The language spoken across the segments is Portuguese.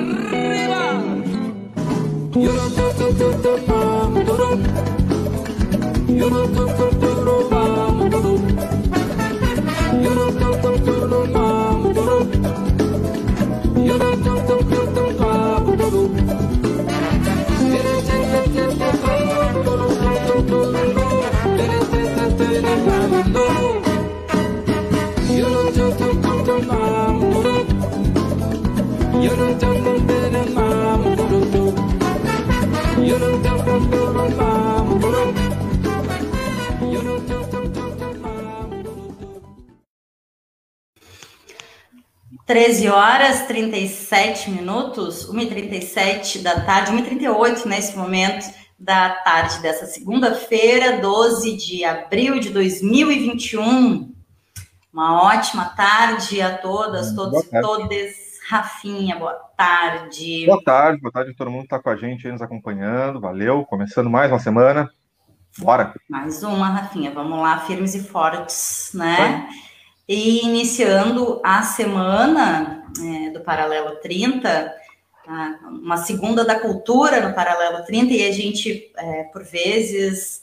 arriba. Yo 13 horas 37 minutos, 1h37 da tarde, 1h38 nesse momento da tarde dessa segunda-feira, 12 de abril de 2021. Uma ótima tarde a todas, todos e todas. Rafinha, boa tarde. Boa tarde, boa tarde todo mundo está com a gente aí nos acompanhando. Valeu, começando mais uma semana. Bora. Mais uma, Rafinha. Vamos lá, firmes e fortes, né? E iniciando a semana é, do Paralelo 30, uma segunda da cultura no Paralelo 30, e a gente, é, por vezes,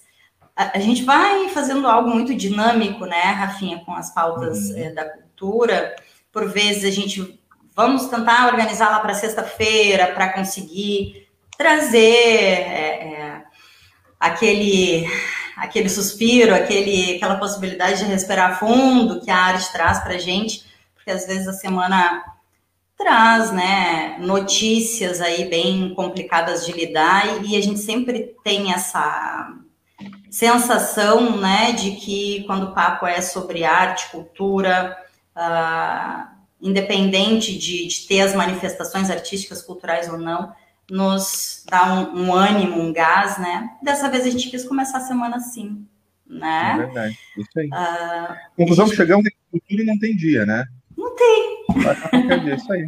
a, a, gente vai fazendo algo muito dinâmico, né, Rafinha, com as pautas uhum. é, da cultura. Por vezes a gente vamos tentar organizar lá para sexta-feira para conseguir trazer é, é, aquele aquele suspiro, aquele, aquela possibilidade de respirar fundo que a arte traz para gente, porque às vezes a semana traz, né, notícias aí bem complicadas de lidar e, e a gente sempre tem essa sensação, né, de que quando o papo é sobre arte, cultura, uh, independente de, de, ter as manifestações artísticas, culturais ou não, nos dá um, um, ânimo, um gás, né? Dessa vez a gente quis começar a semana assim, né? É verdade, isso aí. Uh, Conclusão gente... que chegamos em cultura não tem dia, né? Não tem. Vai isso aí.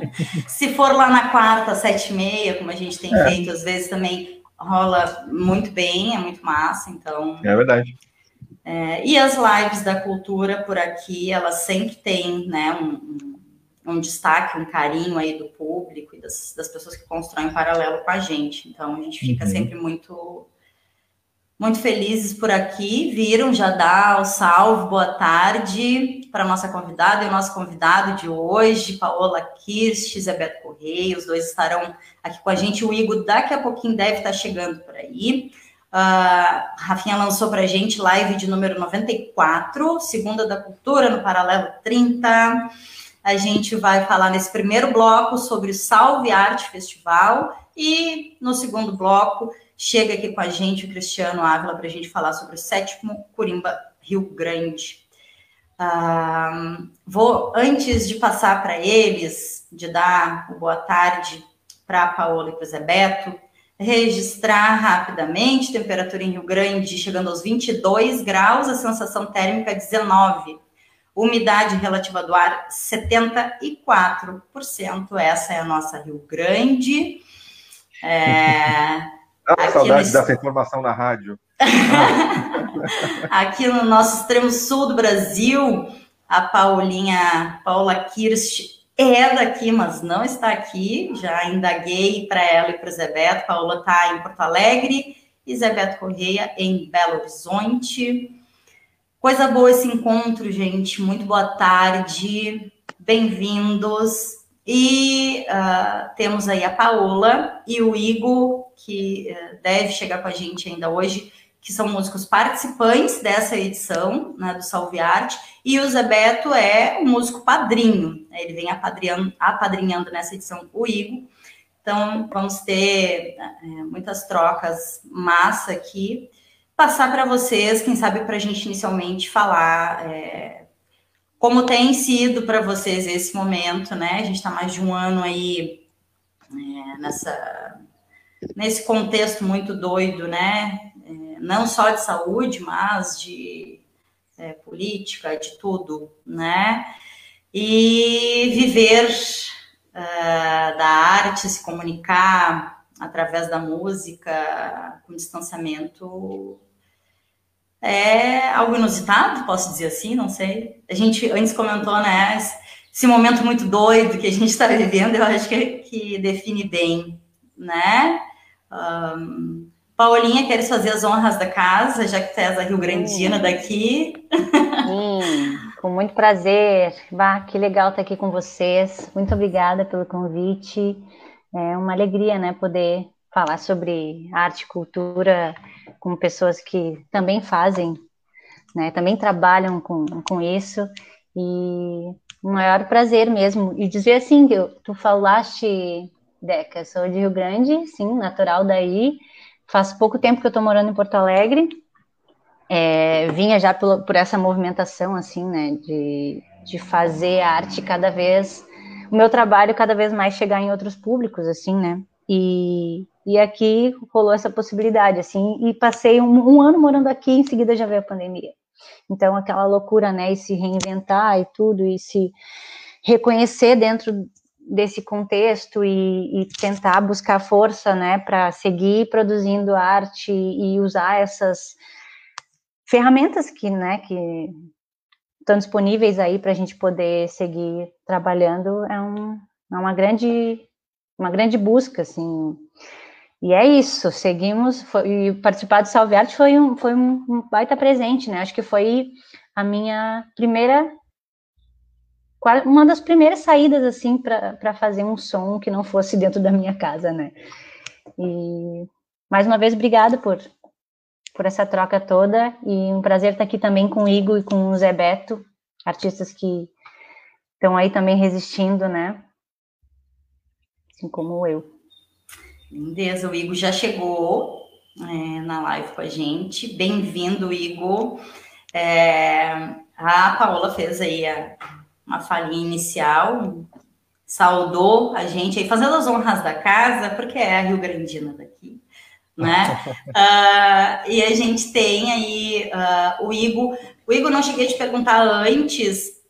Se for lá na quarta, sete e meia, como a gente tem é. feito, às vezes também rola muito bem, é muito massa, então... É verdade. É, e as lives da cultura por aqui, elas sempre têm, né, um, um, destaque, um carinho aí do público e das, das pessoas que constroem paralelo com a gente. Então, a gente fica uhum. sempre muito muito felizes por aqui. Viram, já dá o salve, boa tarde para a nossa convidada e o nosso convidado de hoje, Paola Kirst e Beto Correia. Os dois estarão aqui com a gente. O Igor daqui a pouquinho deve estar chegando por aí. Uh, Rafinha lançou para a gente live de número 94, Segunda da Cultura, no Paralelo 30. A gente vai falar nesse primeiro bloco sobre o Salve Arte Festival e no segundo bloco Chega aqui com a gente o Cristiano Ávila para a gente falar sobre o sétimo Curimba Rio Grande. Ah, vou, antes de passar para eles, de dar boa tarde para a Paola e para o Zé Beto, registrar rapidamente temperatura em Rio Grande chegando aos 22 graus, a sensação térmica 19, umidade relativa do ar 74%. Essa é a nossa Rio Grande. É, ah, saudade no... dessa informação na rádio. aqui no nosso extremo sul do Brasil, a Paulinha, Paula Kirst, é daqui, mas não está aqui. Já indaguei para ela e para o Zé Beto. Paula está em Porto Alegre e Zé Beto Correia em Belo Horizonte. Coisa boa esse encontro, gente. Muito boa tarde. Bem-vindos. E uh, temos aí a Paola e o Igor, que uh, deve chegar com a gente ainda hoje, que são músicos participantes dessa edição né, do Salve Arte, e o Zé Beto é o músico padrinho, né, ele vem apadrinhando, apadrinhando nessa edição o Igor. Então, vamos ter é, muitas trocas massa aqui. Passar para vocês, quem sabe para a gente inicialmente falar é, como tem sido para vocês esse momento, né? A gente está mais de um ano aí é, nessa, nesse contexto muito doido, né? É, não só de saúde, mas de é, política, de tudo, né? E viver uh, da arte, se comunicar através da música com distanciamento é algo inusitado, posso dizer assim, não sei. A gente antes comentou, né? esse momento muito doido que a gente está vivendo, eu acho que, que define bem, né? Um, Paulinha, queres fazer as honras da casa, já que tu és a Rio Grandina hum. daqui? Hum, com muito prazer. Bah, que legal estar aqui com vocês. Muito obrigada pelo convite. É uma alegria, né, poder falar sobre arte e cultura com pessoas que também fazem, né, também trabalham com, com isso. E um maior prazer mesmo. E dizer assim, que tu falaste, Deca, sou de Rio Grande, sim, natural daí. Faz pouco tempo que eu estou morando em Porto Alegre. É, vinha já por, por, essa movimentação, assim, né, de, de fazer a arte cada vez, o meu trabalho cada vez mais chegar em outros públicos, assim, né, e, e aqui rolou essa possibilidade, assim, e passei um, um ano morando aqui, em seguida já veio a pandemia. Então, aquela loucura, né, e se reinventar e tudo, e se reconhecer dentro desse contexto e, e tentar buscar força, né, para seguir produzindo arte e usar essas ferramentas que, né, que estão disponíveis aí para a gente poder seguir trabalhando é, um, é uma grande uma grande busca, assim, e é isso, seguimos, foi, e participar do Salve Arte foi um, foi um baita presente, né? Acho que foi a minha primeira, uma das primeiras saídas, assim, para fazer um som que não fosse dentro da minha casa, né? E, mais uma vez, obrigada por, por essa troca toda, e um prazer estar aqui também com o Igor e com o Zé Beto, artistas que estão aí também resistindo, né? Assim como eu. Lindeza, o Igor já chegou é, na live com a gente. Bem-vindo, Igor. É, a Paola fez aí a, uma falinha inicial, saudou a gente aí, fazendo as honras da casa, porque é a Rio Grandina daqui, né? uh, e a gente tem aí uh, o Igor. O Igor, não cheguei a te perguntar antes,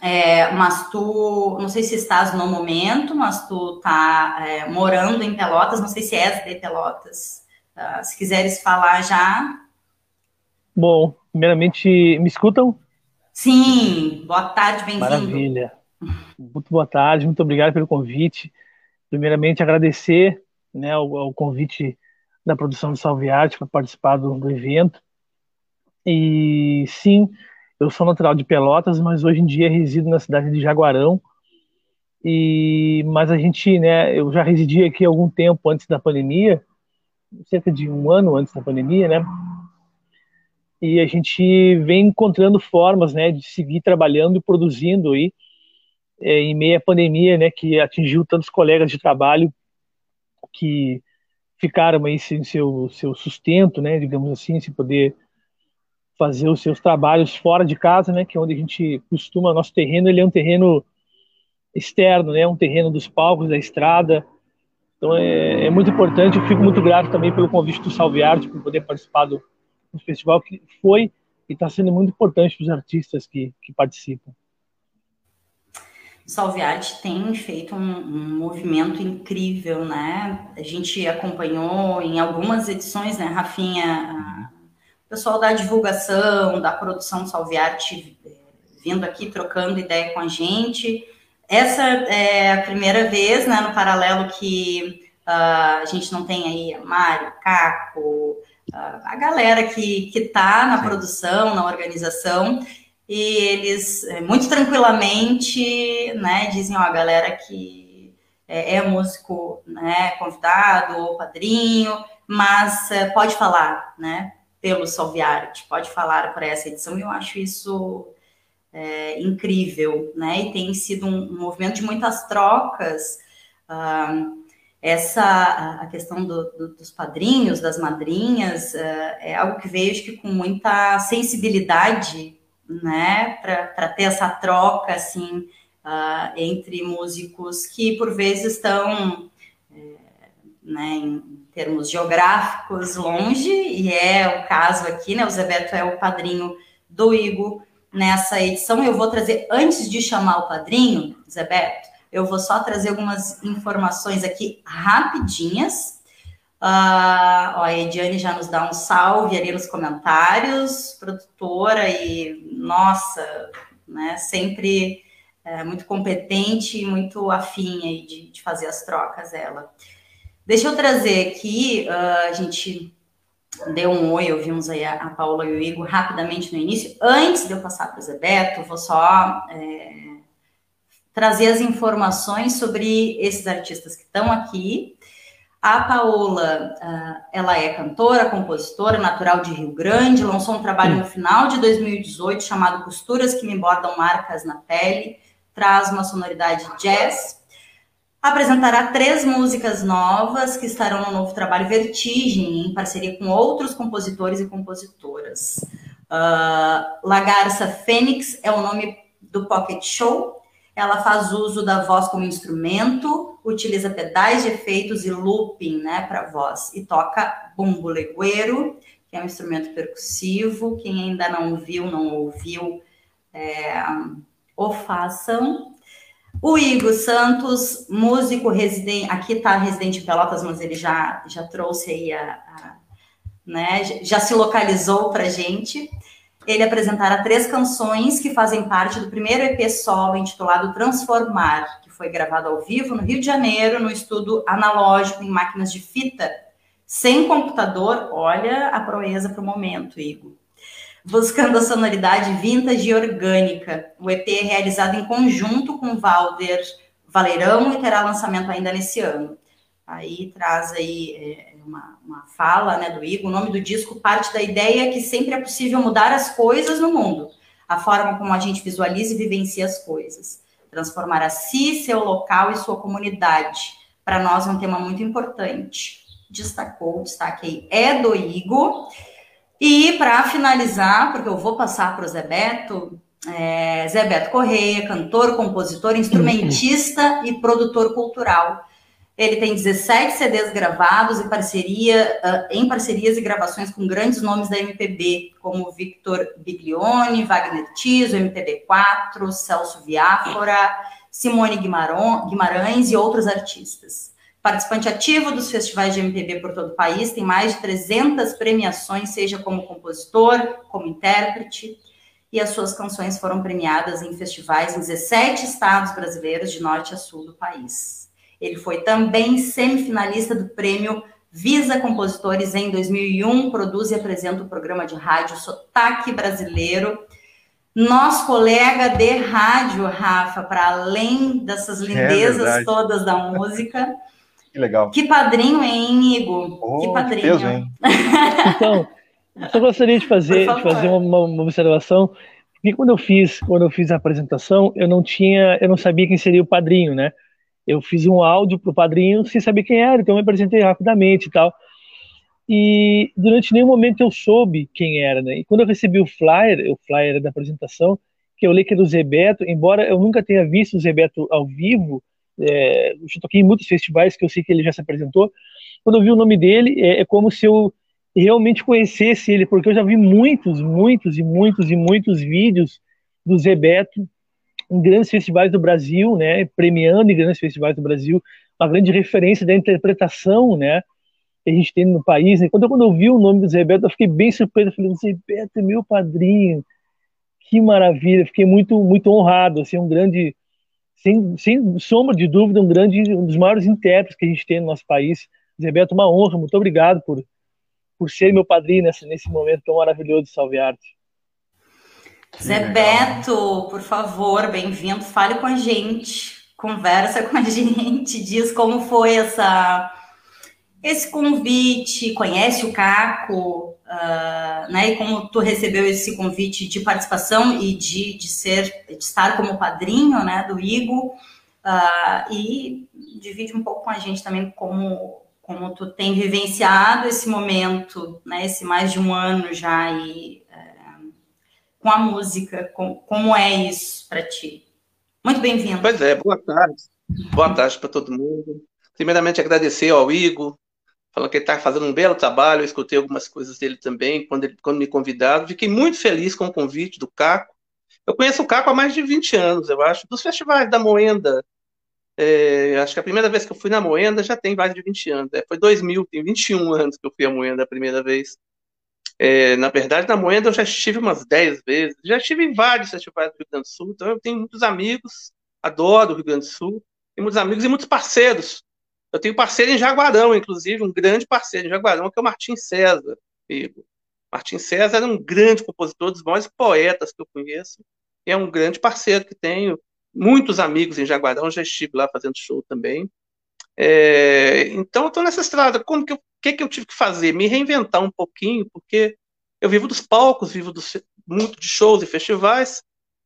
é, mas tu, não sei se estás no momento, mas tu tá é, morando em Pelotas, não sei se és de Pelotas. Uh, se quiseres falar já. Bom, primeiramente, me escutam? Sim, boa tarde, bem-vindo. Maravilha. Muito boa tarde, muito obrigado pelo convite. Primeiramente, agradecer né, ao, ao convite da produção do Salve Arte para participar do, do evento. E sim, eu sou natural de Pelotas, mas hoje em dia resido na cidade de Jaguarão. E mas a gente, né, eu já residi aqui algum tempo antes da pandemia, cerca de um ano antes da pandemia, né? E a gente vem encontrando formas, né, de seguir trabalhando e produzindo aí é, em meio à pandemia, né, que atingiu tantos colegas de trabalho que ficaram aí sem seu seu sustento, né, digamos assim, sem poder fazer os seus trabalhos fora de casa, né, que é onde a gente costuma, nosso terreno, ele é um terreno externo, né, um terreno dos palcos, da estrada, então é, é muito importante, eu fico muito grato também pelo convite do Salve Arte, por poder participar do, do festival, que foi e está sendo muito importante para os artistas que, que participam. Salve Arte tem feito um, um, movimento incrível, né? A gente acompanhou em algumas edições, né, Rafinha, o pessoal da divulgação, da produção Salviarte eh, vindo aqui, trocando ideia com a gente. Essa é a primeira vez, né, no paralelo que uh, a gente não tem aí Mário, Caco, a galera que está na Sim. produção, na organização, e eles eh, muito tranquilamente, né, dizem, ó, a galera que é, é músico, né, convidado ou padrinho, mas uh, pode falar, né, pelo Solviart, pode falar para essa edição, e eu acho isso é, incrível, né? E tem sido um, um movimento de muitas trocas. Uh, essa a questão do, do, dos padrinhos, das madrinhas, uh, é algo que vejo que com muita sensibilidade, né, para ter essa troca assim uh, entre músicos que por vezes estão é, né, em, termos geográficos longe, e é o caso aqui, né? O Zé Beto é o padrinho do Igor nessa edição. Eu vou trazer, antes de chamar o padrinho, Zé Beto, eu vou só trazer algumas informações aqui rapidinhas. Uh, ó, a Ediane já nos dá um salve ali nos comentários, produtora e nossa, né, sempre é muito competente e muito afim aí de, de fazer as trocas, ela. Deixa eu trazer aqui, uh, a gente deu um oi, ouvimos aí a, a Paula e o Igor rapidamente no início. Antes de eu passar para o Zé Beto, vou só é, trazer as informações sobre esses artistas que estão aqui. A Paola, uh, ela é cantora, compositora, natural de Rio Grande, lançou um trabalho no final de 2018 chamado Costuras que me bordam marcas na pele, traz uma sonoridade jazz, apresentará três músicas novas que estarão no novo trabalho Vertigem, em parceria com outros compositores e compositoras. Uh, Lagarça Fênix é o nome do Pocket Show. Ela faz uso da voz como instrumento, utiliza pedais de efeitos e looping né, para voz, e toca bumbo legueiro, que é um instrumento percussivo. Quem ainda não viu, não ouviu, é, o façam. O Igor Santos, músico residente, aqui está residente em Pelotas, mas ele já, já trouxe aí a, a né, já se localizou para gente. Ele apresentará três canções que fazem parte do primeiro EP solo intitulado Transformar, que foi gravado ao vivo no Rio de Janeiro, no estudo analógico em máquinas de fita, sem computador. Olha a proeza para o momento, Igor buscando a sonoridade vintage e orgânica. O EP é realizado em conjunto com Valder Valerão e terá lançamento ainda nesse ano. Aí traz aí é, uma, uma, fala né, do Igor, o nome do disco parte da ideia que sempre é possível mudar as coisas no mundo, a forma como a gente visualiza e vivencia as coisas. Transformar a si, seu local e sua comunidade. Para nós é um tema muito importante. Destacou, destaque é do Igor. E para finalizar, porque eu vou passar para o Zé Beto, é, Zé Beto Correia, cantor, compositor, instrumentista e produtor cultural. Ele tem 17 CDs gravados em, parceria, uh, em parcerias e gravações com grandes nomes da MPB, como Victor Biglione, Wagner Tiso, MPB4, Celso Viáfora, Simone Guimarães e outros artistas. Participante ativo dos festivais de MPB por todo o país, tem mais de 300 premiações, seja como compositor, como intérprete, e as suas canções foram premiadas em festivais em 17 estados brasileiros, de norte a sul do país. Ele foi também semifinalista do prêmio Visa Compositores em 2001, produz e apresenta o programa de rádio Sotaque Brasileiro. Nosso colega de rádio, Rafa, para além dessas é lindezas é todas da música, que legal. Que padrinho, hein, Igor? Oh, que padrinho. Que peso, hein? então, só gostaria de fazer, de fazer uma, uma, observação. Que quando eu fiz, quando eu fiz a apresentação, eu não tinha, eu não sabia quem seria o padrinho, né? Eu fiz um áudio pro padrinho sem saber quem era, então eu me apresentei rapidamente e tal. E durante nenhum momento eu soube quem era, né? E quando eu recebi o flyer, o flyer da apresentação, que eu li que era do Zebeto, embora eu nunca tenha visto o Zebeto ao vivo, é, eu toquei em muitos festivais que eu sei que ele já se apresentou. Quando eu vi o nome dele, é, é como se eu realmente conhecesse ele, porque eu já vi muitos, muitos e muitos e muitos vídeos do Zé Beto em grandes festivais do Brasil, né, premiando em grandes festivais do Brasil, uma grande referência da interpretação, né, que a gente tem no país. Né? Quando, quando eu vi o nome do Zé Beto, eu fiquei bem surpreso, falei, Zé Beto é meu padrinho, que maravilha, fiquei muito, muito honrado, assim, um grande sem, sem sombra de dúvida, um grande, um dos maiores intérpretes que a gente tem no nosso país. Zé Beto, uma honra, muito obrigado por, por ser meu padrinho nesse, nesse momento tão maravilhoso de Salve Arte. Zé Beto, por favor, bem-vindo, fale com a gente, conversa com a gente, diz como foi essa esse convite, conhece o Caco, uh, né? E como tu recebeu esse convite de participação e de, de ser, de estar como padrinho, né, do Igo, uh, e divide um pouco com a gente também como como tu tem vivenciado esse momento, né, esse mais de um ano já aí uh, com a música, com, como é isso para ti? Muito bem-vindo. Pois é, boa tarde. Boa tarde para todo mundo. Primeiramente, agradecer ao Igor falando que ele está fazendo um belo trabalho. Eu escutei algumas coisas dele também quando, ele, quando me convidaram. Fiquei muito feliz com o convite do Caco. Eu conheço o Caco há mais de 20 anos, eu acho, dos festivais da Moenda. É, acho que a primeira vez que eu fui na Moenda já tem mais de 20 anos. É, foi 2000, tem 21 anos que eu fui à Moenda a primeira vez. É, na verdade, na Moenda eu já estive umas 10 vezes. Já estive em vários festivais do Rio Grande do Sul, então eu tenho muitos amigos adoro o Rio Grande do Sul, tenho muitos amigos e muitos parceiros. Eu tenho parceiro em Jaguarão, inclusive, um grande parceiro em Jaguarão, que é o Martim César. Amigo. Martim César é um grande compositor, dos maiores poetas que eu conheço, e é um grande parceiro que tenho. Muitos amigos em Jaguarão, já estive lá fazendo show também. É, então, eu estou nessa estrada. Como que eu, que, que eu tive que fazer? Me reinventar um pouquinho, porque eu vivo dos palcos, vivo dos, muito de shows e festivais.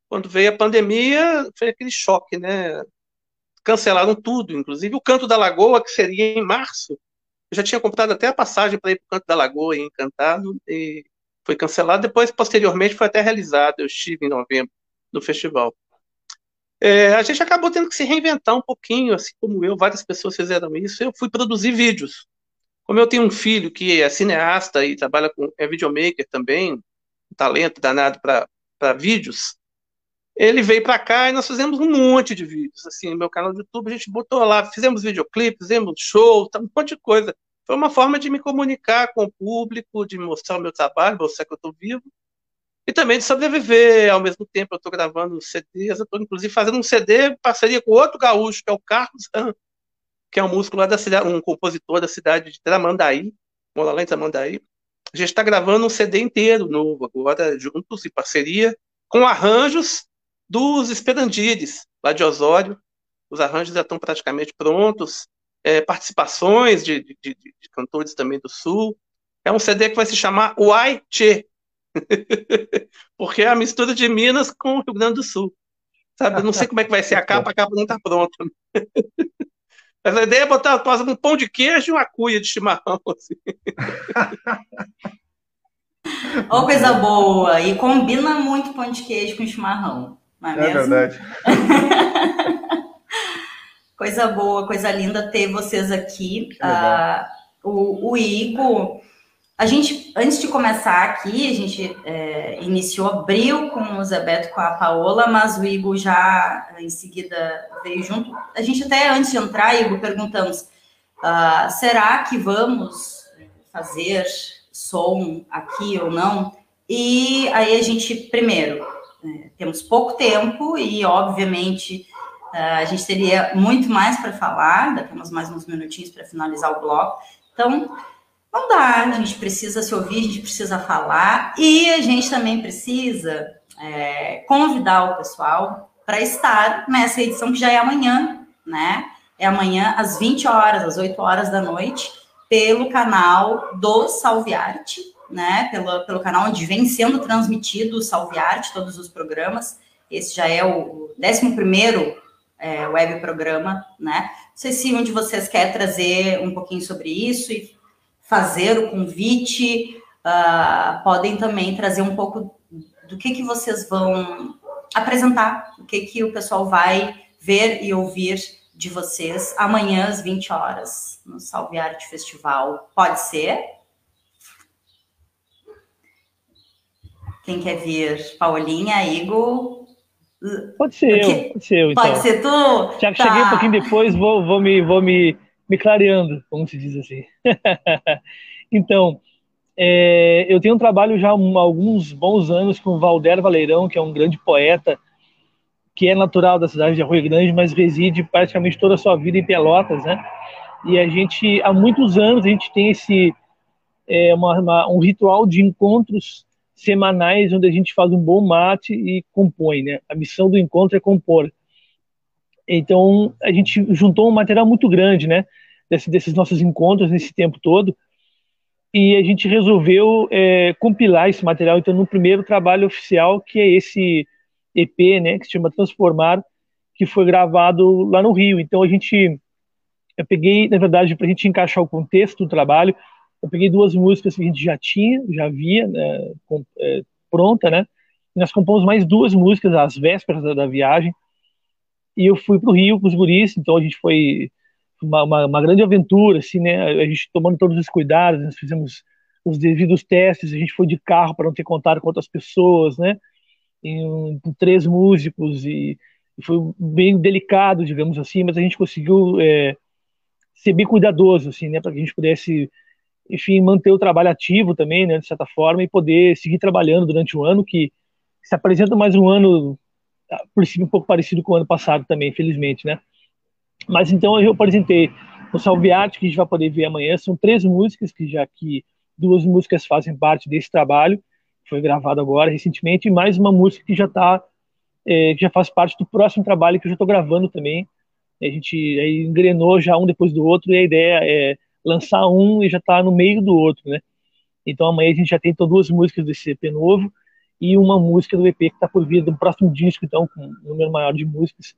Quando veio a pandemia, foi aquele choque, né? Cancelaram tudo, inclusive o Canto da Lagoa, que seria em março. Eu já tinha comprado até a passagem para ir para o Canto da Lagoa, encantado, e foi cancelado. Depois, posteriormente, foi até realizado. Eu estive em novembro no festival. É, a gente acabou tendo que se reinventar um pouquinho, assim como eu, várias pessoas fizeram isso. Eu fui produzir vídeos. Como eu tenho um filho que é cineasta e trabalha com é videomaker também, um talento danado para vídeos, ele veio para cá e nós fizemos um monte de vídeos. Assim, no meu canal do YouTube a gente botou lá, fizemos videoclipes, fizemos show, tá, um monte de coisa. Foi uma forma de me comunicar com o público, de mostrar o meu trabalho, mostrar que eu estou vivo e também de sobreviver. Ao mesmo tempo, eu estou gravando CDs, eu estou inclusive fazendo um CD em parceria com outro gaúcho, que é o Carlos que é um músico lá da cidade, um compositor da cidade de Tramandaí, mora lá em Tramandaí. A gente está gravando um CD inteiro novo agora, juntos, em parceria, com arranjos dos Esperandires, lá de Osório. Os arranjos já estão praticamente prontos, é, participações de, de, de, de, cantores também do Sul. É um CD que vai se chamar Uai Che, Porque é a mistura de Minas com o Rio Grande do Sul. Sabe? Eu não sei como é que vai ser a capa, a capa não está pronta. Mas a ideia é botar quase um pão de queijo e uma cuia de chimarrão. Assim. oh, coisa boa! E combina muito pão de queijo com chimarrão. Não é, é mesmo? verdade. coisa boa, coisa linda ter vocês aqui. Uh, o, o Igor a gente, antes de começar aqui, a gente é, iniciou, abriu com o Zé Beto com a Paola, mas o Igor já em seguida veio junto. A gente até antes de entrar, Igor, perguntamos: uh, será que vamos fazer som aqui ou não? E aí a gente, primeiro, é, temos pouco tempo e, obviamente, uh, a gente teria muito mais para falar, daqui temos mais uns minutinhos para finalizar o bloco. Então, não dá, a gente precisa se ouvir, a gente precisa falar e a gente também precisa é, convidar o pessoal para estar nessa edição que já é amanhã, né? É amanhã às 20 horas, às 8 horas da noite, pelo canal do Salviarte, né? Pelo, pelo canal onde vem sendo transmitido o Salviarte, todos os programas. Esse já é o 11 é, web programa, né? Não sei se um de vocês quer trazer um pouquinho sobre isso e fazer o convite, uh, podem também trazer um pouco do que, que vocês vão apresentar, o que, que o pessoal vai ver e ouvir de vocês amanhã às 20 horas no Salve Arte Festival. Pode ser? Quem quer vir? Paulinha, Igor? Pode ser eu, pode ser eu, então. Pode ser tu? Já que tá. cheguei um pouquinho depois, vou, vou, me, vou me me clareando, como se diz assim. então, é, eu tenho um trabalho já há alguns bons anos com o Valder Valeirão, que é um grande poeta, que é natural da cidade de Arroio Grande, mas reside praticamente toda a sua vida em Pelotas, né? E a gente, há muitos anos, a gente tem esse é, uma, uma, um ritual de encontros semanais, onde a gente faz um bom mate e compõe, né? A missão do encontro é compor. Então, a gente juntou um material muito grande, né? Desse, desses nossos encontros nesse tempo todo. E a gente resolveu é, compilar esse material, então, no primeiro trabalho oficial, que é esse EP, né? Que se chama Transformar, que foi gravado lá no Rio. Então, a gente. Eu peguei, na verdade, para a gente encaixar o contexto do trabalho, eu peguei duas músicas que a gente já tinha, já havia, né, é, pronta, né? E nós compomos mais duas músicas às vésperas da, da viagem e eu fui para o Rio com os guris, então a gente foi uma, uma, uma, grande aventura, assim, né? A gente tomando todos os cuidados, nós fizemos os devidos testes, a gente foi de carro para não ter contato com outras pessoas, né? Em, com três músicos e, e, foi bem delicado, digamos assim, mas a gente conseguiu é, ser bem cuidadoso, assim, né? Para que a gente pudesse, enfim, manter o trabalho ativo também, né? De certa forma e poder seguir trabalhando durante o ano que se apresenta mais um ano a princípio, um pouco parecido com o ano passado também, infelizmente, né? Mas então eu apresentei o Salve Arte, que a gente vai poder ver amanhã. São três músicas, que já que duas músicas fazem parte desse trabalho, foi gravado agora recentemente, e mais uma música que já está é, que já faz parte do próximo trabalho que eu já estou gravando também. A gente aí engrenou já um depois do outro, e a ideia é lançar um e já está no meio do outro, né? Então amanhã a gente já tem então, duas músicas desse EP novo e uma música do EP que está por vir do próximo disco, então, com um número maior de músicas,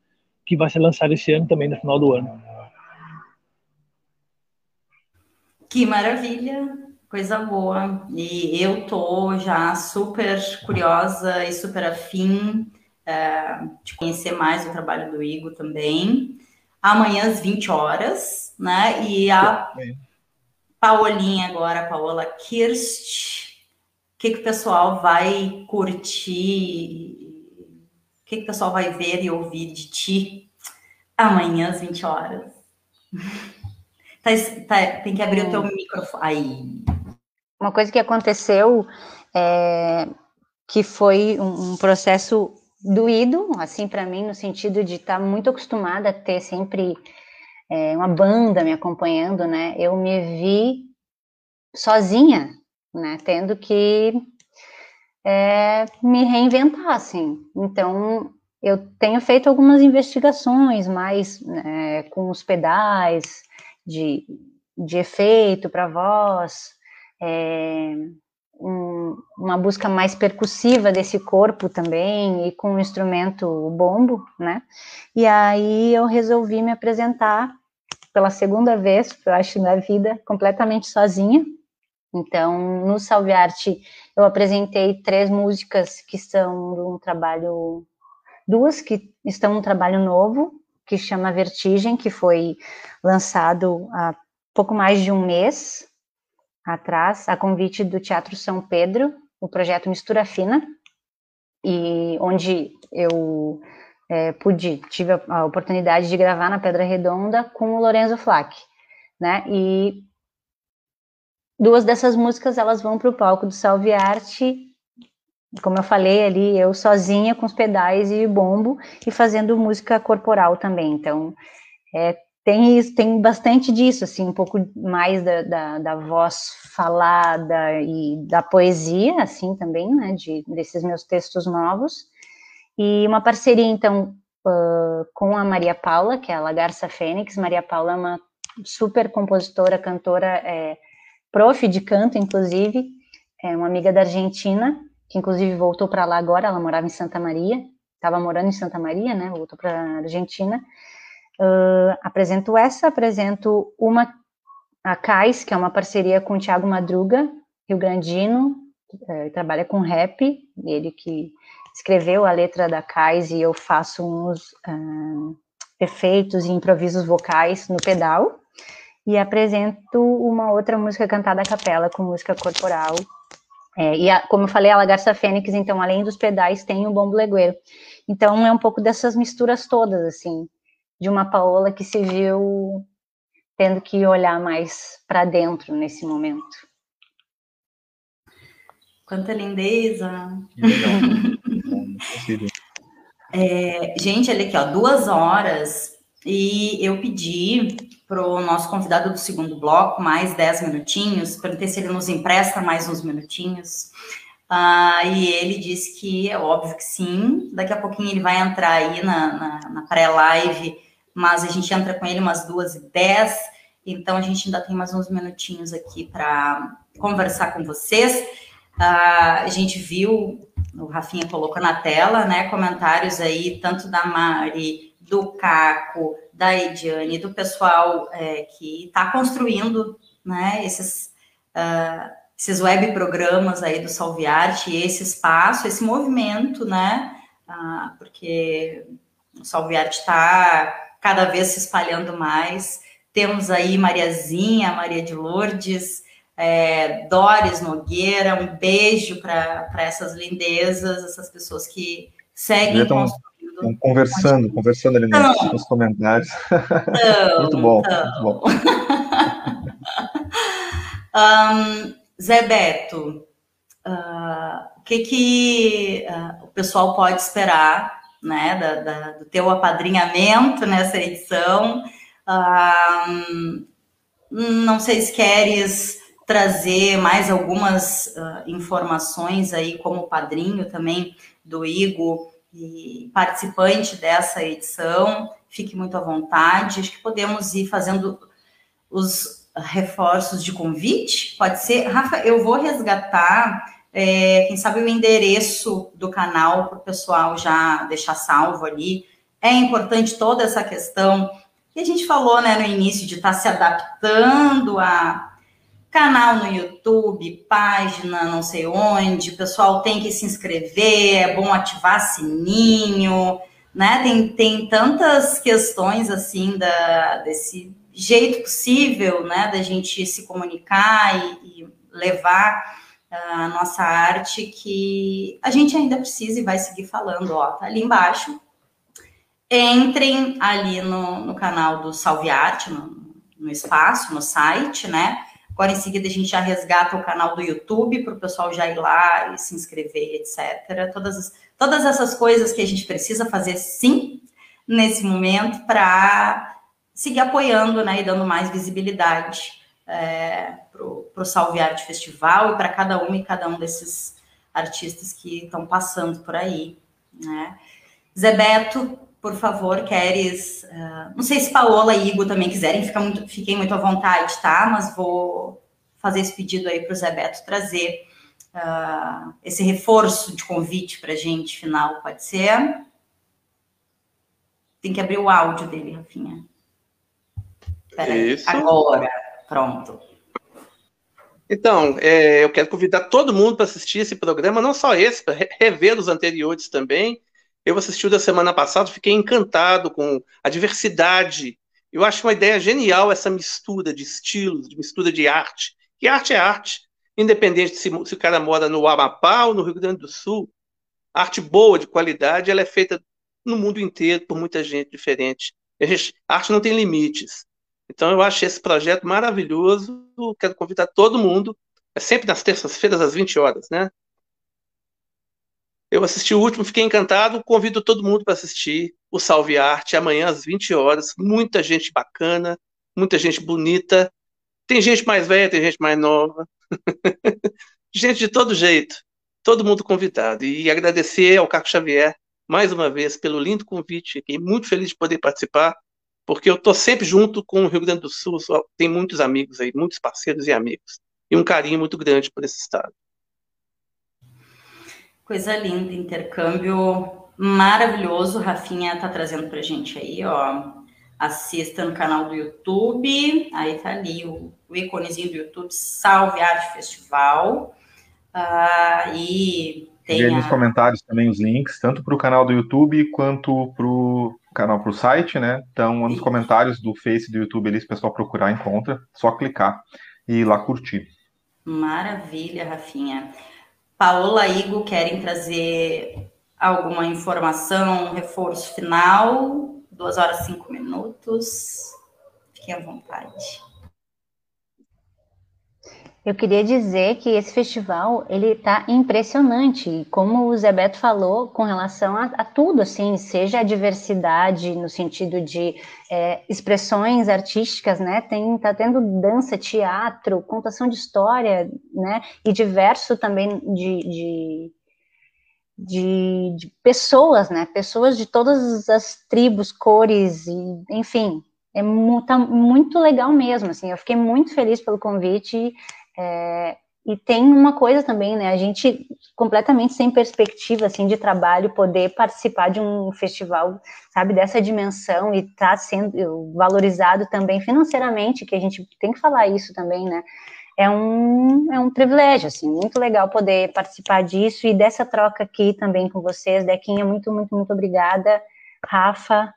que vai ser lançado esse ano também, no final do ano. Que maravilha, coisa boa. E eu tô já super curiosa e super afim é, de conhecer mais o trabalho do Igor também. Amanhã às 20 horas, né? E a Paulinha agora, a Paola Kirst, que, que o pessoal vai curtir? O que, que o pessoal vai ver e ouvir de ti amanhã às 20 horas? Tá, tá, tem que abrir o teu microfone. Aí. Uma coisa que aconteceu é, que foi um, um processo doído, assim, para mim, no sentido de estar tá muito acostumada a ter sempre é, uma banda me acompanhando, né? Eu me vi sozinha, né? Tendo que é, me reinventar, assim. Então, eu tenho feito algumas investigações mais né, com os pedais de, de efeito para voz, é, um, uma busca mais percussiva desse corpo também e com o instrumento bombo, né? E aí eu resolvi me apresentar pela segunda vez, eu acho na vida, completamente sozinha. Então, no Salve Arte, eu apresentei três músicas que são de um trabalho, duas que estão um trabalho novo, que chama Vertigem, que foi lançado há pouco mais de um mês, atrás, a convite do Teatro São Pedro, o projeto Mistura Fina, e onde eu é, pude, tive a, a, oportunidade de gravar na Pedra Redonda com o Lorenzo Flack, né, e duas dessas músicas, elas vão para o palco do Salve Arte, como eu falei ali, eu sozinha com os pedais e bombo, e fazendo música corporal também, então, é, tem isso, tem bastante disso, assim, um pouco mais da, da, da, voz falada e da poesia, assim, também, né, de, desses meus textos novos, e uma parceria, então, uh, com a Maria Paula, que é a Lagarça Fênix, Maria Paula é uma super compositora, cantora, é, prof de canto, inclusive, é uma amiga da Argentina, que inclusive voltou para lá agora, ela morava em Santa Maria, estava morando em Santa Maria, né, voltou para a Argentina, Uh, apresento essa, apresento uma, a CAIS, que é uma parceria com o Thiago Madruga, Rio Grandino, uh, trabalha com rap, ele que escreveu a letra da CAIS e eu faço uns uh, efeitos e improvisos vocais no pedal, e apresento uma outra música cantada a capela com música corporal, é, e a, como eu falei, a Lagarça Fênix, então, além dos pedais, tem o bombo legueiro. Então, é um pouco dessas misturas todas, assim, de uma Paola que se viu tendo que olhar mais para dentro nesse momento. Quanta lindeza! é, gente, olha aqui, ó, duas horas e eu pedi para o nosso convidado do segundo bloco mais dez minutinhos, perguntei se ele nos empresta mais uns minutinhos. Uh, e ele disse que é óbvio que sim. Daqui a pouquinho ele vai entrar aí na, na, na pré-live mas a gente entra com ele umas duas e dez, então a gente ainda tem mais uns minutinhos aqui para conversar com vocês. Uh, a gente viu, o Rafinha colocou na tela, né, comentários aí, tanto da Mari, do Caco, da Ediane, do pessoal é, que está construindo, né, esses, uh, esses web programas aí do Salviarte, esse espaço, esse movimento, né, uh, porque o Salviarte está cada vez se espalhando mais. Temos aí Mariazinha, Maria de Lourdes, é, Doris Nogueira, um beijo para essas lindezas, essas pessoas que seguem estão, estão conversando, conversando ali nos, nos comentários. muito bom, muito bom. um, Zé Beto, uh, o que, que uh, o pessoal pode esperar né, da, da, do teu apadrinhamento nessa edição. Uh, não sei se queres trazer mais algumas uh, informações aí como padrinho também do Igor e participante dessa edição. Fique muito à vontade. Acho que podemos ir fazendo os reforços de convite. Pode ser, Rafa, eu vou resgatar, é, quem sabe, o endereço do canal para o pessoal já deixar salvo ali. É importante toda essa questão que a gente falou né, no início de estar tá se adaptando a canal no YouTube, página não sei onde, o pessoal tem que se inscrever, é bom ativar sininho, né? Tem, tem tantas questões assim da, desse jeito possível, né, da gente se comunicar e, e levar a nossa arte que a gente ainda precisa e vai seguir falando, ó, tá ali embaixo. Entrem ali no, no canal do Salve Arte, no, no espaço, no site, né? Agora, em seguida, a gente já resgata o canal do YouTube para o pessoal já ir lá e se inscrever, etc. Todas, todas essas coisas que a gente precisa fazer, sim, nesse momento, para seguir apoiando né, e dando mais visibilidade é, para o Salve Arte Festival e para cada uma e cada um desses artistas que estão passando por aí. Né? Zé Beto, por favor, queres. Uh, não sei se Paola e Igor também quiserem, fica muito, fiquem muito à vontade, tá? Mas vou fazer esse pedido aí para o Zé Beto trazer uh, esse reforço de convite para a gente final, pode ser? Tem que abrir o áudio dele, Rafinha. Peraí, Isso. agora, pronto. Então, é, eu quero convidar todo mundo para assistir esse programa, não só esse, para rever os anteriores também eu assisti o da semana passada, fiquei encantado com a diversidade. Eu acho uma ideia genial essa mistura de estilos, de mistura de arte. E arte é arte, independente se, se o cara mora no Amapá ou no Rio Grande do Sul. arte boa, de qualidade, ela é feita no mundo inteiro por muita gente diferente. A, gente, arte não tem limites. Então eu acho esse projeto maravilhoso. Quero convidar todo mundo. É sempre nas terças-feiras às 20 horas, né? Eu assisti o último, fiquei encantado. Convido todo mundo para assistir o Salve Arte amanhã às 20 horas. Muita gente bacana, muita gente bonita. Tem gente mais velha, tem gente mais nova. gente de todo jeito. Todo mundo convidado. E agradecer ao Caco Xavier mais uma vez pelo lindo convite. Fiquei muito feliz de poder participar, porque eu estou sempre junto com o Rio Grande do Sul. Tem muitos amigos aí, muitos parceiros e amigos. E um carinho muito grande por esse estado. Coisa linda, intercâmbio maravilhoso. Rafinha tá trazendo pra gente aí, ó. Assista no canal do YouTube. Aí tá ali o, o iconezinho do YouTube, Salve Arte Festival. Uh, e tem. a... nos comentários também os links, tanto para o canal do YouTube quanto para o canal para o site, né? Então, nos comentários do Face do YouTube ali, se o pessoal procurar, encontra. Só clicar e ir lá curtir. Maravilha, Rafinha. Paola Igor querem trazer alguma informação, um reforço final? Duas horas e cinco minutos. Fiquem à vontade. Eu queria dizer que esse festival ele está impressionante, como o Zé Beto falou, com relação a, a tudo, assim, seja a diversidade no sentido de é, expressões artísticas, né? Tem tá tendo dança, teatro, contação de história, né? E diverso também de, de de, de, pessoas, né? Pessoas de todas as tribos, cores, e, enfim, é tá muito legal mesmo. Assim, eu fiquei muito feliz pelo convite. É, e tem uma coisa também, né? A gente completamente sem perspectiva assim de trabalho poder participar de um festival, sabe, dessa dimensão e tá sendo valorizado também financeiramente, que a gente tem que falar isso também, né? É um, é um privilégio, assim, muito legal poder participar disso e dessa troca aqui também com vocês. Dequinha, muito, muito, muito obrigada. Rafa,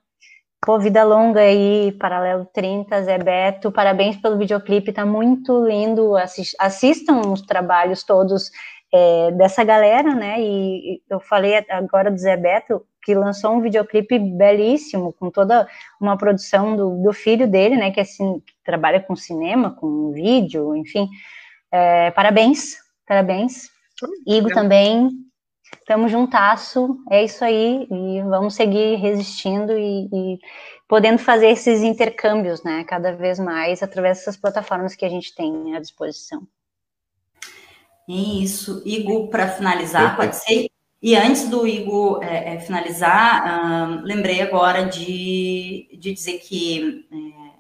Pô, vida longa aí, Paralelo 30, Zé Beto, parabéns pelo videoclipe, tá muito lindo, assistam os trabalhos todos é, dessa galera, né, e eu falei agora do Zé Beto, que lançou um videoclipe belíssimo, com toda uma produção do, do filho dele, né, que, é, que trabalha com cinema, com vídeo, enfim, é, parabéns, parabéns, Igor também, Tamo juntasso, é isso aí, e vamos seguir resistindo e, e podendo fazer esses intercâmbios, né, cada vez mais através dessas plataformas que a gente tem à disposição. Isso, Igor, para finalizar, pode ser? E antes do Igor é, é, finalizar, lembrei agora de, de dizer que é,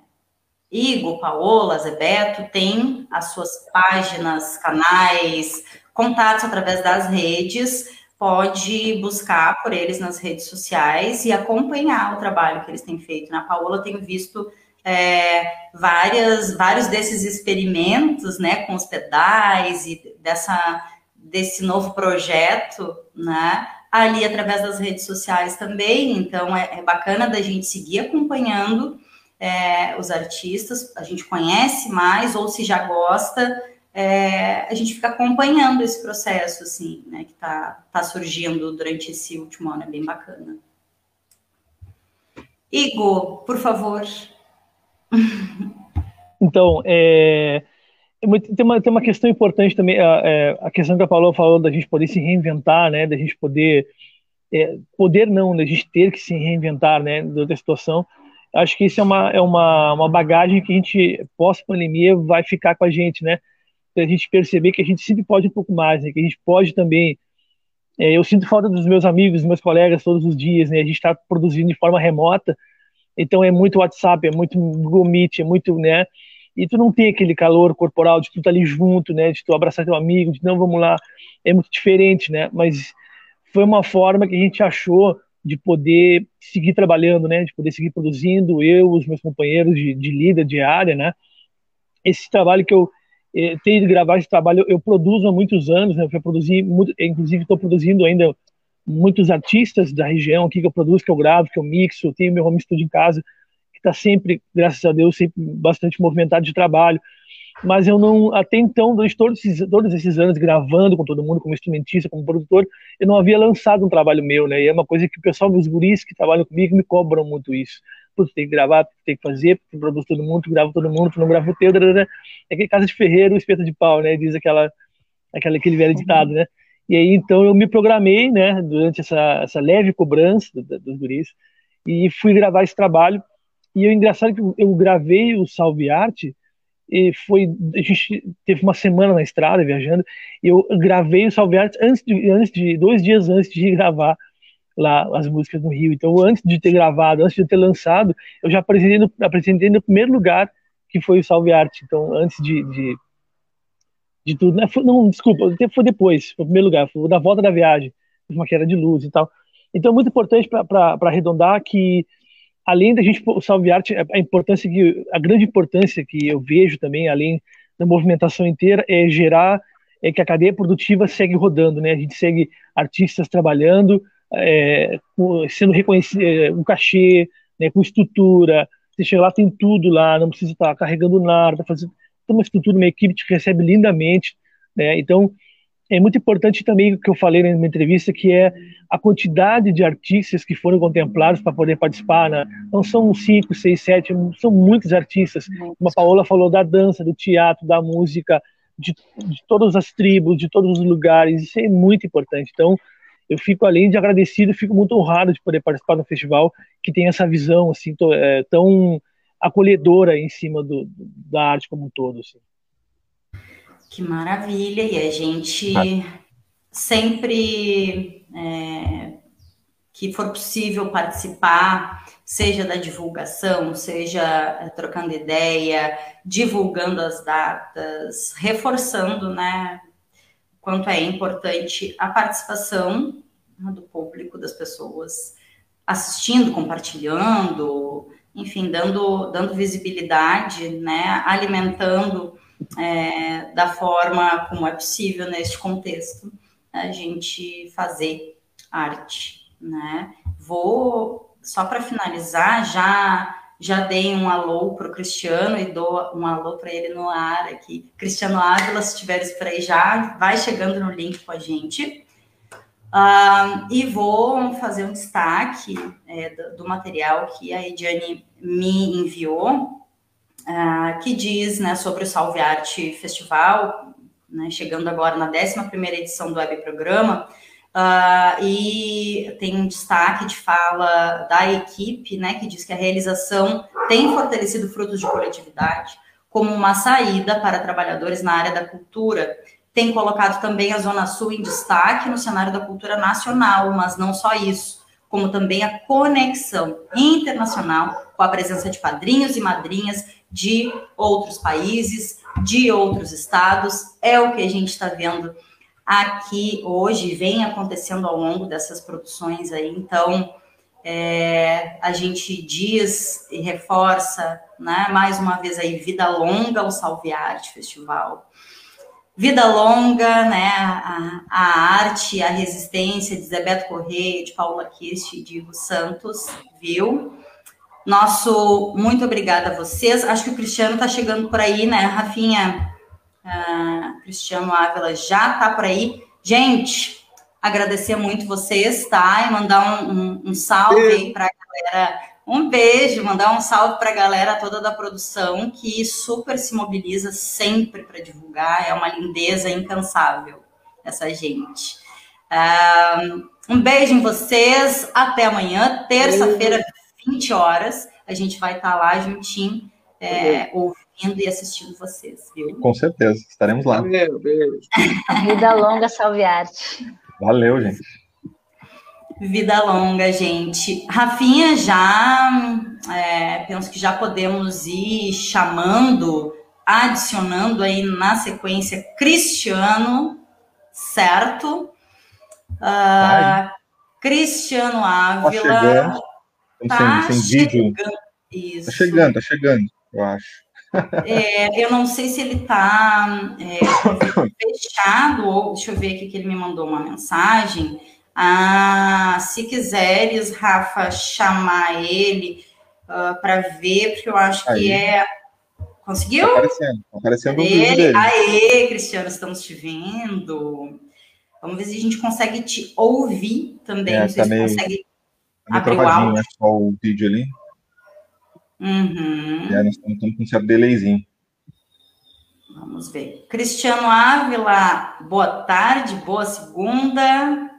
Igor, Paola, Zebeto tem as suas páginas, canais, contatos através das redes, pode buscar por eles nas redes sociais e acompanhar o trabalho que eles têm feito. Na Paola, tenho visto é, várias, vários desses experimentos, né, com os pedais e dessa, desse novo projeto, né, ali através das redes sociais também. Então, é, é bacana da gente seguir acompanhando é, os artistas, a gente conhece mais, ou se já gosta, é, a gente fica acompanhando esse processo, assim, né, que está tá surgindo durante esse último ano, é bem bacana. Igor, por favor. Então, é, é tem, uma, tem uma questão importante também, a, é, a questão que a Paula falou da gente poder se reinventar, né, da gente poder, é, poder não, da gente ter que se reinventar, né, da situação, acho que isso é uma, é uma, uma bagagem que a gente, pós-pandemia, vai ficar com a gente, né, a gente perceber que a gente sempre pode um pouco mais, né, que a gente pode também é, eu sinto falta dos meus amigos, meus colegas todos os dias, né? A gente está produzindo de forma remota, então é muito WhatsApp, é muito Google Meet, é muito, né? E tu não tem aquele calor corporal de tu estar tá ali junto, né? De tu abraçar teu amigo, de não, vamos lá. É muito diferente, né? Mas foi uma forma que a gente achou de poder seguir trabalhando, né? De poder seguir produzindo, eu, os meus companheiros de, de líder diária, né? Esse trabalho que eu tenho de gravar esse trabalho, eu, produzo há muitos anos, né? Eu produzi, inclusive estou produzindo ainda muitos artistas da região aqui que eu produzo, que eu gravo, que eu mixo, eu tenho meu home studio em casa, que está sempre, graças a Deus, sempre bastante movimentado de trabalho. Mas eu não, até então, durante todos esses, todos esses anos gravando com todo mundo, como instrumentista, como produtor, eu não havia lançado um trabalho meu, né? E é uma coisa que o pessoal, meus guris que trabalham comigo, me cobram muito isso. Putz, tem que gravar, tem que fazer, tu produz todo mundo, tu grava todo mundo, tu não grava o teu, é aquele casa de ferreiro, espeta de pau, né? Diz aquela, aquela, aquele velho ditado, né? E aí, então, eu me programei, né, durante essa, essa leve cobrança do, dos guris, e fui gravar esse trabalho. E o engraçado é que eu gravei o Salve Arte, e foi, a gente teve uma semana na estrada, viajando, eu gravei o Salve Arte antes de, antes de, dois dias antes de gravar lá as músicas no Rio. Então, antes de ter gravado, antes de ter lançado, eu já apresentei no, apresentei no primeiro lugar, que foi o Salve Arte. Então, antes de, de de tudo. Né? Não, desculpa, foi depois, foi o primeiro lugar, foi da volta da viagem, uma queda de luz e tal. Então é muito importante para arredondar que, além da gente salve arte, a importância que, a grande importância que eu vejo também, além da movimentação inteira, é gerar é que a cadeia produtiva segue rodando, né? A gente segue artistas trabalhando, é, sendo reconhecido, é, um cachê, né, com estrutura. Você chega lá, tem tudo lá, não precisa estar carregando nada, fazendo uma estrutura, uma equipe te recebe lindamente, né? Então, é muito importante também o que eu falei na minha entrevista, que é a quantidade de artistas que foram contemplados para poder participar. Né? Não são cinco, seis, sete, são muitos artistas. Como a Paola falou, da dança, do teatro, da música, de, de todas as tribos, de todos os lugares. Isso é muito importante. Então, eu fico além de agradecido, fico muito honrado de poder participar do festival que tem essa visão assim é, tão acolhedora em cima do, da arte como um todo. Assim. Que maravilha! E a gente ah. sempre é, que for possível participar, seja da divulgação, seja é, trocando ideia, divulgando as datas, reforçando, né, quanto é importante a participação né, do público, das pessoas assistindo, compartilhando, enfim, dando, dando visibilidade, né, alimentando é, da forma como é possível neste contexto a gente fazer arte, né? Vou só para finalizar já já dei um alô para o Cristiano e dou um alô para ele no ar aqui. Cristiano Ávila, se tiveres por aí já, vai chegando no link com a gente. Uh, e vou fazer um destaque é, do, do, material que a Ediane me enviou, uh, que diz né, sobre o Salve Arte Festival, né, chegando agora na 11 edição do Web Programa, Uh, e tem um destaque de fala da equipe, né, que diz que a realização tem fortalecido frutos de coletividade como uma saída para trabalhadores na área da cultura. Tem colocado também a Zona Sul em destaque no cenário da cultura nacional, mas não só isso, como também a conexão internacional com a presença de padrinhos e madrinhas de outros países, de outros estados. É o que a gente está vendo aqui hoje, vem acontecendo ao longo dessas produções aí. Então, é, a gente diz e reforça, né, mais uma vez aí, vida longa ao Salve Arte Festival. Vida longa, né, a, a arte, a resistência de Zé Beto Correia, de Paula Kirst e de Ivo Santos, viu? Nosso muito obrigada a vocês. Acho que o Cristiano está chegando por aí, né, Rafinha? Uh, Cristiano Ávila já está por aí. Gente, agradecer muito vocês, tá? E mandar um, um, um salve aí para a galera. Um beijo, mandar um salve para a galera toda da produção que super se mobiliza sempre para divulgar. É uma lindeza incansável essa gente. Uh, um beijo em vocês. Até amanhã, terça-feira, 20 horas. A gente vai estar tá lá juntinho, é, ouvindo ouvindo e assistindo vocês, viu? Com certeza, estaremos lá. Valeu, beijo. Vida longa, salve arte. Valeu, gente. Vida longa, gente. Rafinha, já é, penso que já podemos ir chamando, adicionando aí na sequência Cristiano, certo? Uh, Cristiano Ávila. Tá chegando. Tá sem, sem chegando. Vídeo. Isso. Tá chegando, tá chegando, eu acho. É, eu não sei se ele está é, fechado, ou deixa eu ver aqui que ele me mandou uma mensagem. Ah, se quiseres, Rafa, chamar ele uh, ah, para ver, porque eu acho Aí. que é. Conseguiu? Tá aparecendo, tá aparecendo ele. vídeo dele. Aê, Cristiano, estamos te vendo. Vamos ver se a gente consegue te ouvir também. É, tá meio, consegue tá abrir o áudio. Né, só o vídeo ali. Uhum. É, nós estamos com um certo delayzinho. Vamos ver. Cristiano Ávila, boa tarde, boa segunda.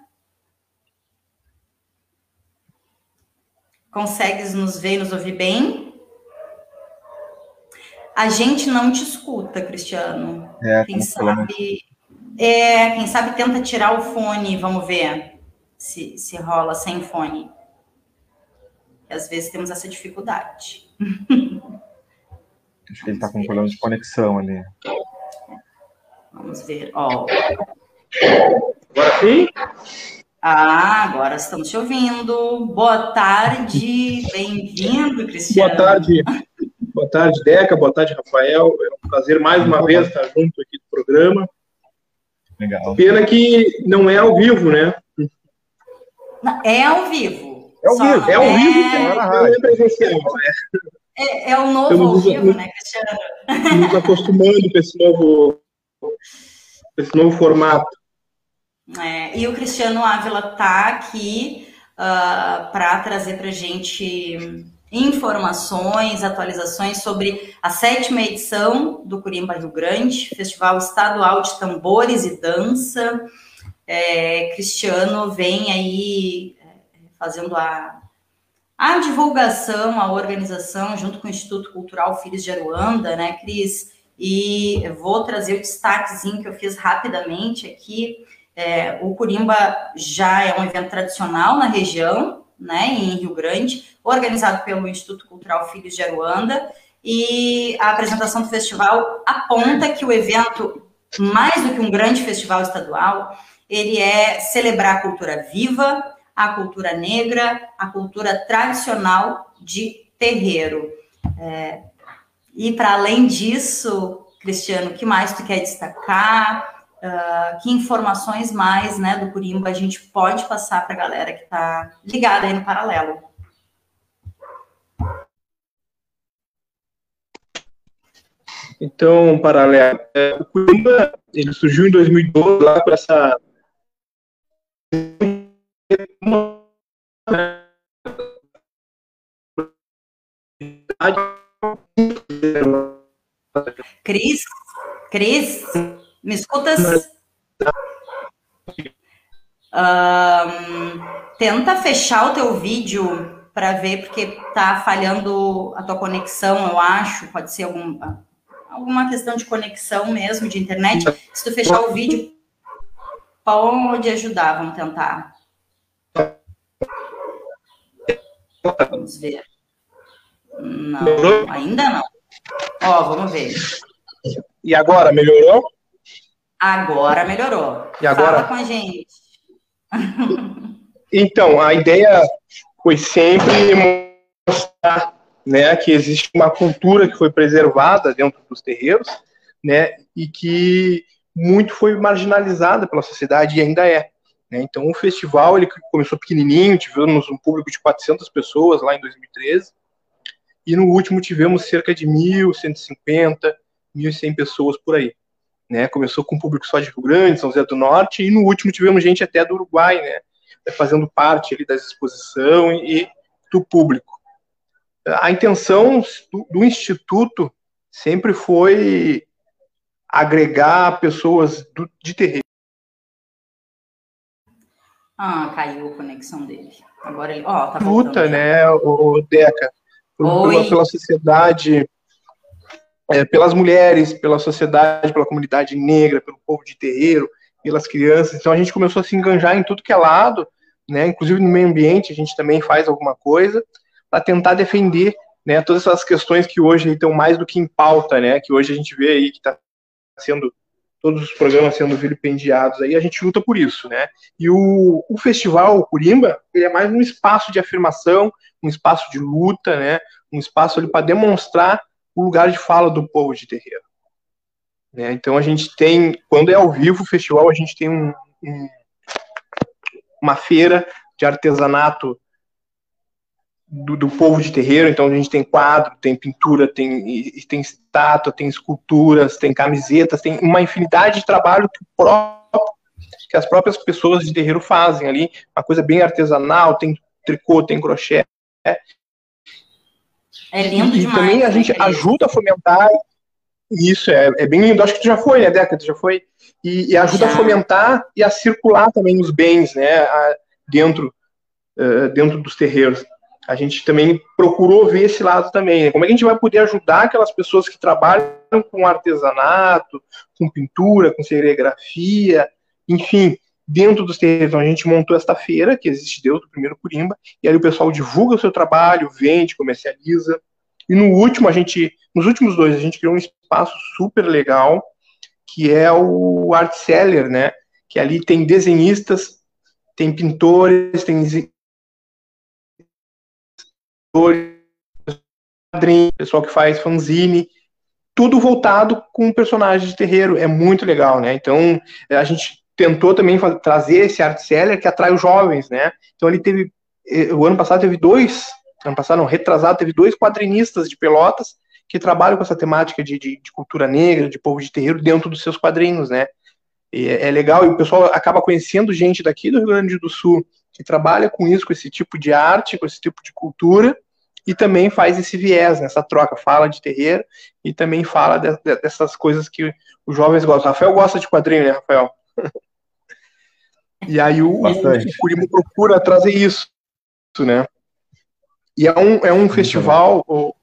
Consegues nos ver e nos ouvir bem? A gente não te escuta, Cristiano. É, quem sabe, é, quem sabe tenta tirar o fone, vamos ver se, se rola sem fone. Às vezes temos essa dificuldade. Acho que ele está com um problema de conexão ali. Vamos ver. Ó. Agora sim? Ah, agora estamos te ouvindo. Boa tarde, bem-vindo, Cristiano. Boa tarde. Boa tarde, Deca. Boa tarde, Rafael. É um prazer mais uma vez estar junto aqui do programa. Legal. Pena que não é ao vivo, né? É ao vivo. É ao vivo, é ao vivo, é, não é presencial, né? É, é o novo Estamos ao vivo, nos, né, Cristiano? Nos acostumando com esse novo, esse novo formato. É, e o Cristiano Ávila está aqui uh, ah, para trazer para a gente informações, atualizações sobre a sétima edição do Curimba Rio Grande, Festival Estadual de Tambores e Dança. É, Cristiano vem aí fazendo a, a divulgação, a organização, junto com o Instituto Cultural Filhos de Aruanda, né, Cris? E vou trazer o destaquezinho que eu fiz rapidamente aqui. É, o Curimba já é um evento tradicional na região, né, em Rio Grande, organizado pelo Instituto Cultural Filhos de Aruanda, e a apresentação do festival aponta que o evento, mais do que um grande festival estadual, ele é celebrar a cultura viva, a cultura negra, a cultura tradicional de terreiro. É, e para além disso, Cristiano, o que mais tu quer destacar? Uh, que informações mais né, do Curimba a gente pode passar para a galera que está ligada aí no paralelo? Então, paralelo, é, o Curimba ele surgiu em 2012 lá para essa Cris, Cris, me escutas? Um, tenta fechar o teu vídeo para ver, porque tá falhando a tua conexão, eu acho. Pode ser algum, alguma questão de conexão mesmo, de internet. Se tu fechar o vídeo, pode ajudar. Vamos tentar. Vamos ver. Não, ainda não. Ó, vamos ver. E agora, melhorou? Agora melhorou. E agora? Fala com a gente. Então, a ideia foi sempre mostrar né, que existe uma cultura que foi preservada dentro dos terreiros, né, e que muito foi marginalizada pela sociedade e ainda é. Né? Então, o festival ele começou pequenininho, tivemos um público de 400 pessoas lá em 2013, e no último tivemos cerca de 1.150, 1.100 pessoas por aí. Né? Começou com um público só de Rio Grande, São José do Norte, e no último tivemos gente até do Uruguai, né? fazendo parte ali da exposição e do público. A intenção do, do Instituto sempre foi agregar pessoas do, de terreno. Ah, caiu a conexão dele. Agora ele. Ó, tá Luta, né, o Deca? Pela, pela sociedade, é, pelas mulheres, pela sociedade, pela comunidade negra, pelo povo de terreiro, pelas crianças. Então a gente começou a se enganjar em tudo que é lado, né? Inclusive no meio ambiente a gente também faz alguma coisa para tentar defender né, todas essas questões que hoje estão mais do que em pauta, né, que hoje a gente vê aí que está sendo todos os programas sendo vilipendiados aí, a gente luta por isso, né? E o, o festival o Curimba, ele é mais um espaço de afirmação, um espaço de luta, né? Um espaço ali para demonstrar o lugar de fala do povo de terreiro. Né? Então a gente tem, quando é ao vivo o festival, a gente tem um, um, uma feira de artesanato do, do, povo de terreiro, então a gente tem quadro, tem pintura, tem, tem estátua, tem esculturas, tem camisetas, tem uma infinidade de trabalho que, próprio, que as próprias pessoas de terreiro fazem ali, uma coisa bem artesanal, tem tricô, tem crochê. É lindo e, demais. E também a gente ajuda a fomentar isso, é, é bem lindo. Acho que tu já foi, né, Década? Já foi. E, e ajuda já. a fomentar e a circular também os bens, né, a, dentro, uh, dentro dos terreiros a gente também procurou ver esse lado também. Né? Como é que a gente vai poder ajudar aquelas pessoas que trabalham com artesanato, com pintura, com serigrafia, enfim, dentro dos terrenos. Então, a gente montou esta feira, que existe dentro do primeiro Curimba, e aí o pessoal divulga o seu trabalho, vende, comercializa. E no último, a gente, nos últimos dois, a gente criou um espaço super legal, que é o Art Seller, né? Que ali tem desenhistas, tem pintores, tem pessoal que faz fanzine, tudo voltado com personagens de terreiro. É muito legal, né? Então, a gente tentou também fazer, trazer esse art seller que atrai os jovens, né? Então, ele teve, eh, o ano passado teve dois, ano passado não, retrasado, teve dois quadrinistas de Pelotas que trabalham com essa temática de, de, de cultura negra, de povo de terreiro dentro dos seus quadrinhos, né? E é, é legal, e o pessoal acaba conhecendo gente daqui do Rio Grande do Sul que trabalha com isso, com esse tipo de arte, com esse tipo de cultura, e também faz esse viés nessa troca, fala de terreiro e também fala de, de, dessas coisas que os jovens gostam. Rafael gosta de quadrinho, né, Rafael? e aí o, o, o procura trazer isso, né? E é um, é um festival, o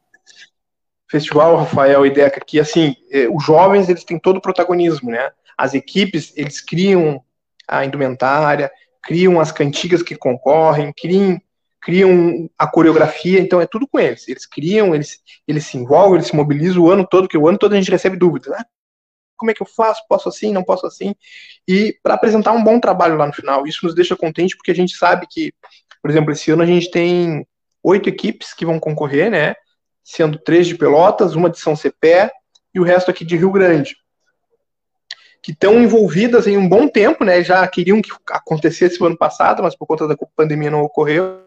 festival Rafael e Deca, que assim, é, os jovens eles têm todo o protagonismo, né? As equipes, eles criam a indumentária, criam as cantigas que concorrem, criam criam a coreografia, então é tudo com eles. Eles criam, eles, eles se envolvem, eles se mobilizam o ano todo, porque o ano todo a gente recebe dúvidas. Ah, como é que eu faço? Posso assim? Não posso assim? E para apresentar um bom trabalho lá no final. Isso nos deixa contente porque a gente sabe que, por exemplo, esse ano a gente tem oito equipes que vão concorrer, né? Sendo três de Pelotas, uma de São Cepé e o resto aqui de Rio Grande. Que estão envolvidas em um bom tempo, né? Já queriam que acontecesse o ano passado, mas por conta da pandemia não ocorreu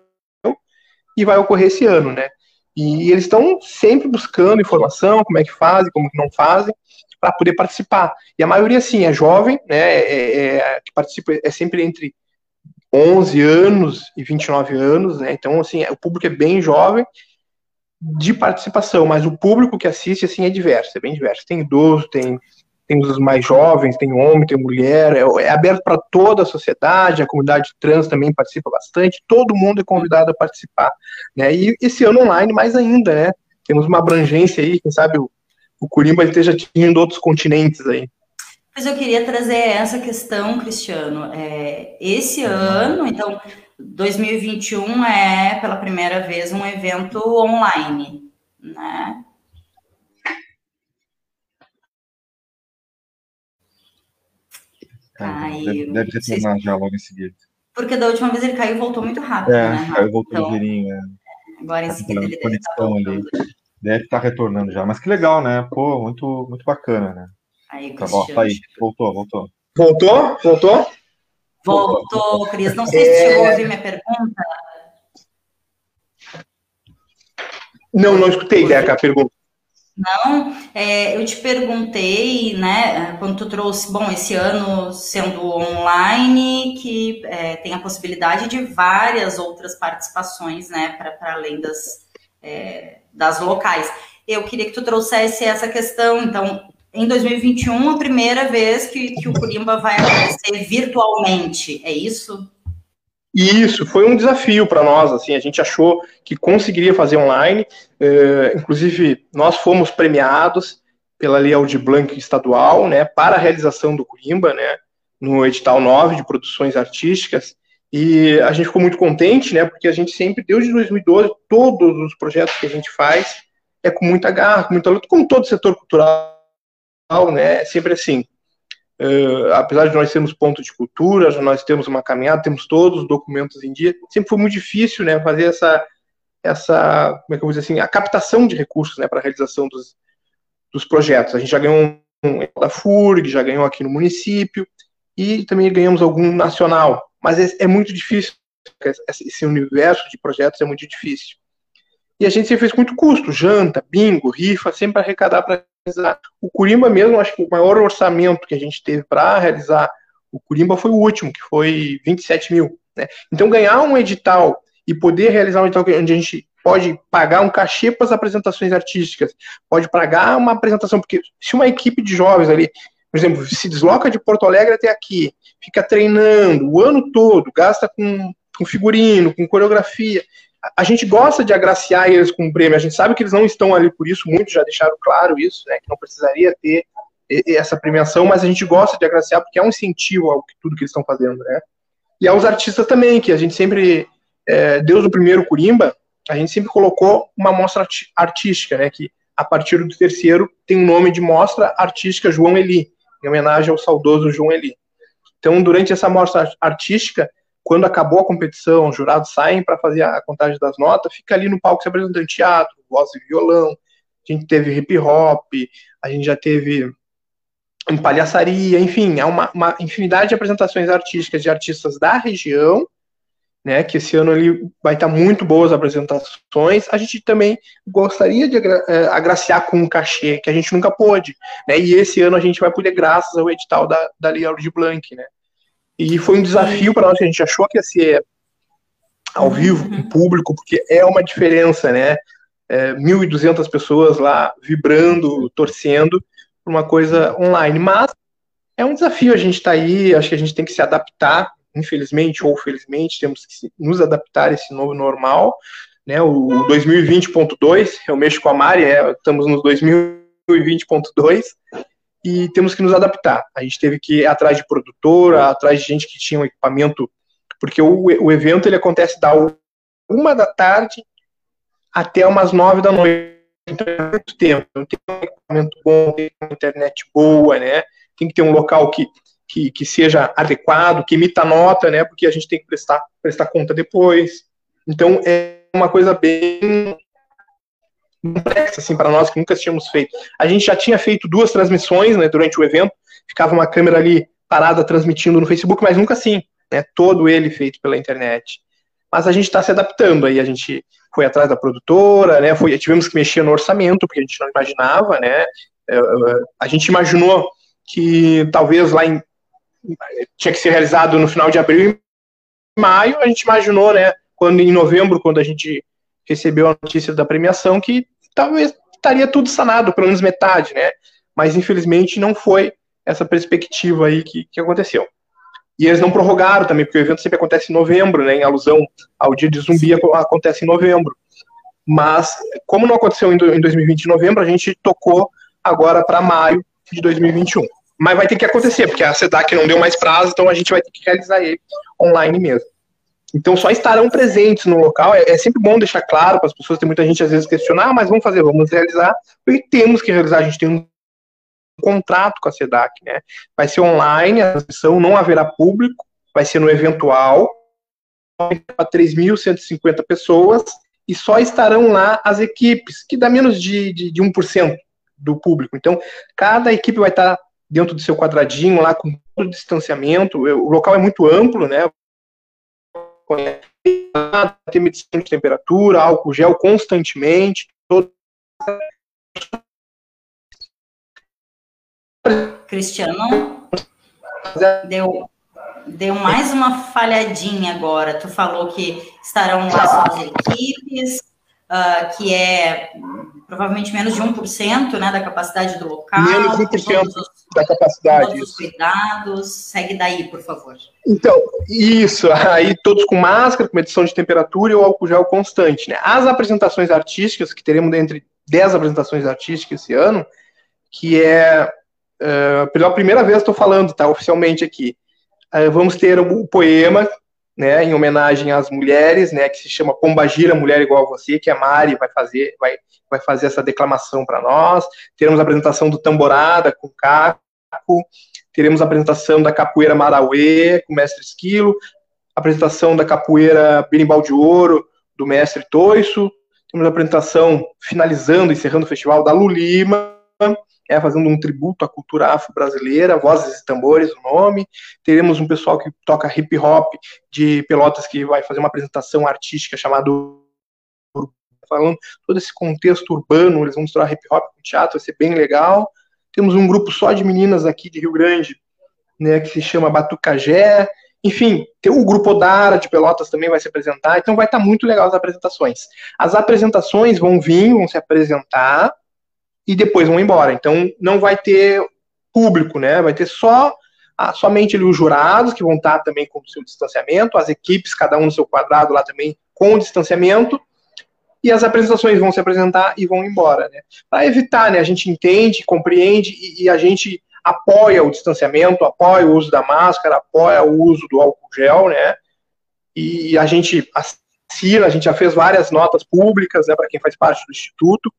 e vai ocorrer esse ano, né? E eles estão sempre buscando informação, como é que fazem, como que não fazem, para poder participar. E a maioria, sim, é jovem, né? É, é, é que participa é sempre entre 11 anos e 29 anos, né? Então, assim, o público é bem jovem de participação, mas o público que assiste, assim, é diverso, é bem diverso. Tem idoso, tem tem os mais jovens, tem homem, tem mulher, é, é aberto para toda a sociedade, a comunidade trans também participa bastante, todo mundo é convidado a participar, né? E esse ano online mais ainda, né? Temos uma abrangência aí, quem sabe o, o Curimba esteja atingindo outros continentes aí. Mas eu queria trazer essa questão, Cristiano. É, esse ano, então, 2021 é pela primeira vez um evento online, né? Caiu. Deve, deve retornar já logo em seguida. Porque da última vez ele caiu e voltou muito rápido, é, né? Caiu e voltou então, ligeirinho. É. Agora em seguida ele deve estar ali. Deve estar retornando já. Mas que legal, né? Pô, muito, muito bacana, né? Aí, tá, bom, tá aí. Voltou, voltou. Voltou? Voltou? Voltou, Cris. Não sei se é... chegou a ouvir minha pergunta. Não, não escutei, Deca, a pergunta. Não, é, eu te perguntei, né, quando tu trouxe, bom, esse ano sendo online, que é, tem a possibilidade de várias outras participações, né, para além das, é, das locais. Eu queria que tu trouxesse essa questão, então, em 2021, a primeira vez que, que o Curimba vai acontecer virtualmente, é isso? Isso, foi um desafio para nós, assim, a gente achou que conseguiria fazer online, eh, inclusive nós fomos premiados pela Lei Aldir Blanc estadual, né, para a realização do Curimba, né, no edital 9 de produções artísticas, e a gente ficou muito contente, né, porque a gente sempre, desde 2012, todos os projetos que a gente faz é com muita garra, com muita luta, como todo setor cultural, né, é sempre assim, Uh, apesar de nós sermos ponto de cultura, nós temos uma caminhada, temos todos os documentos em dia, sempre foi muito difícil, né, fazer essa, essa, como é que eu vou dizer assim, a captação de recursos, né, para a realização dos, dos projetos. A gente já ganhou um, um da FURG, já ganhou aqui no município, e também ganhamos algum nacional, mas é, é muito difícil, esse universo de projetos é muito difícil. E a gente sempre fez muito custo, janta, bingo, rifa, sempre arrecadar para realizar. O Curimba mesmo, acho que o maior orçamento que a gente teve para realizar o Curimba foi o último, que foi 27 mil. Né? Então, ganhar um edital e poder realizar um edital onde a gente pode pagar um cachê para as apresentações artísticas, pode pagar uma apresentação, porque se uma equipe de jovens ali, por exemplo, se desloca de Porto Alegre até aqui, fica treinando o ano todo, gasta com, com figurino, com coreografia, a gente gosta de agraciar eles com o prêmio, a gente sabe que eles não estão ali por isso, muitos já deixaram claro isso, né, que não precisaria ter essa premiação, mas a gente gosta de agraciar porque é um incentivo ao que tudo que eles estão fazendo, né. E aos artistas também, que a gente sempre, é, desde o primeiro Curimba, a gente sempre colocou uma mostra artística, né, que a partir do terceiro tem o um nome de Mostra Artística João Eli, em homenagem ao saudoso João Eli. Então, durante essa mostra artística, quando acabou a competição, os jurados saem para fazer a contagem das notas, fica ali no palco se apresentando teatro, voz e violão, a gente teve hip hop, a gente já teve em palhaçaria, enfim, é uma, uma, infinidade de apresentações artísticas de artistas da região, né, que esse ano ali vai estar muito boas apresentações, a gente também gostaria de eh, agraciar com um cachê, que a gente nunca pôde, né, e esse ano a gente vai poder graças ao edital da, da Lei Blanc, né, e foi um desafio para nós, que a gente achou que ia ser ao vivo, em público, porque é uma diferença, né? É, 1.200 pessoas lá vibrando, torcendo, uma coisa online. Mas é um desafio, a gente está aí, acho que a gente tem que se adaptar, infelizmente ou felizmente, temos que nos adaptar a esse novo normal. Né? O 2020.2, eu mexo com a Mari, é, estamos no 2020.2, e temos que nos adaptar. A gente teve que ir atrás de produtora, atrás de gente que tinha um equipamento, porque o, o evento ele acontece da uma da tarde até umas nove da noite. Então é muito tempo. Não tem um equipamento bom, tem uma internet boa, né? Tem que ter um local que, que, que seja adequado, que emita nota, né? Porque a gente tem que prestar, prestar conta depois. Então é uma coisa bem complexa assim para nós que nunca tínhamos feito. A gente já tinha feito duas transmissões, né, durante o evento, ficava uma câmera ali parada transmitindo no Facebook, mas nunca assim, né, todo ele feito pela internet. Mas a gente está se adaptando aí, a gente foi atrás da produtora, né, foi, tivemos que mexer no orçamento porque a gente não imaginava, né, é, é, a gente imaginou que talvez lá em tinha que ser realizado no final de abril e maio, a gente imaginou, né, quando em novembro, quando a gente recebeu a notícia da premiação, que talvez estaria tudo sanado, pelo menos metade, né? mas infelizmente não foi essa perspectiva aí que, que aconteceu. E eles não prorrogaram também, porque o evento sempre acontece em novembro, né, em alusão ao dia de zumbi, acontece em novembro. Mas, como não aconteceu em 2020 em novembro, a gente tocou agora para maio de 2021. Mas vai ter que acontecer, porque a SEDAC não deu mais prazo, então a gente vai ter que realizar ele online mesmo. Então só estarão presentes no local. É, é sempre bom deixar claro para as pessoas. Tem muita gente às vezes questionar, ah, mas vamos fazer, vamos realizar. E temos que realizar. A gente tem um contrato com a SEDAC, né? Vai ser online, a transmissão não haverá público, vai ser no eventual para 3.150 pessoas e só estarão lá as equipes, que dá menos de, de, de 1% do público. Então, cada equipe vai estar dentro do seu quadradinho lá com todo o distanciamento. O local é muito amplo, né? Tem medição de temperatura, álcool gel constantemente. Todo... Cristiano, deu, deu mais uma falhadinha agora. Tu falou que estarão lá só as equipes, uh, que é provavelmente menos de 1% né, da capacidade do local. Menos de 1% os, da capacidade. Todos os cuidados. Segue daí, por favor. Então, isso. Aí todos com máscara, com medição de temperatura e o álcool gel constante. Né? As apresentações artísticas, que teremos entre 10 apresentações artísticas esse ano, que é. Uh, pela primeira vez estou falando, tá? Oficialmente aqui. Uh, vamos ter o poema né, em homenagem às mulheres, né, que se chama Pombagira Mulher Igual a Você, que a Mari vai fazer, vai, vai fazer essa declamação para nós. Teremos a apresentação do Tamborada com Caco, teremos a apresentação da Capoeira Marauê com o Mestre Esquilo, a apresentação da Capoeira Berimbau de Ouro do Mestre Toiço, temos a apresentação finalizando, encerrando o festival da Lulima, é, fazendo um tributo à cultura afro-brasileira, Vozes e Tambores, o nome. Teremos um pessoal que toca hip hop de Pelotas que vai fazer uma apresentação artística chamada falando todo esse contexto urbano, eles vão misturar hip hop com teatro, vai ser bem legal. Temos um grupo só de meninas aqui de Rio Grande, né, que se chama Batucajé. Enfim, o grupo Odara de Pelotas também vai se apresentar, então vai estar muito legal as apresentações. As apresentações vão vir, vão se apresentar, e depois vão embora. Então não vai ter público, né? Vai ter só ah, somente ali os jurados que vão estar também com o seu distanciamento, as equipes, cada um no seu quadrado lá também com o distanciamento, e as apresentações vão se apresentar e vão embora, né? Para evitar, né? A gente entende, compreende e, e, a gente apoia o distanciamento, apoia o uso da máscara, apoia o uso do álcool gel, né? E a gente assina, a gente já fez várias notas públicas, né? Para quem faz parte do instituto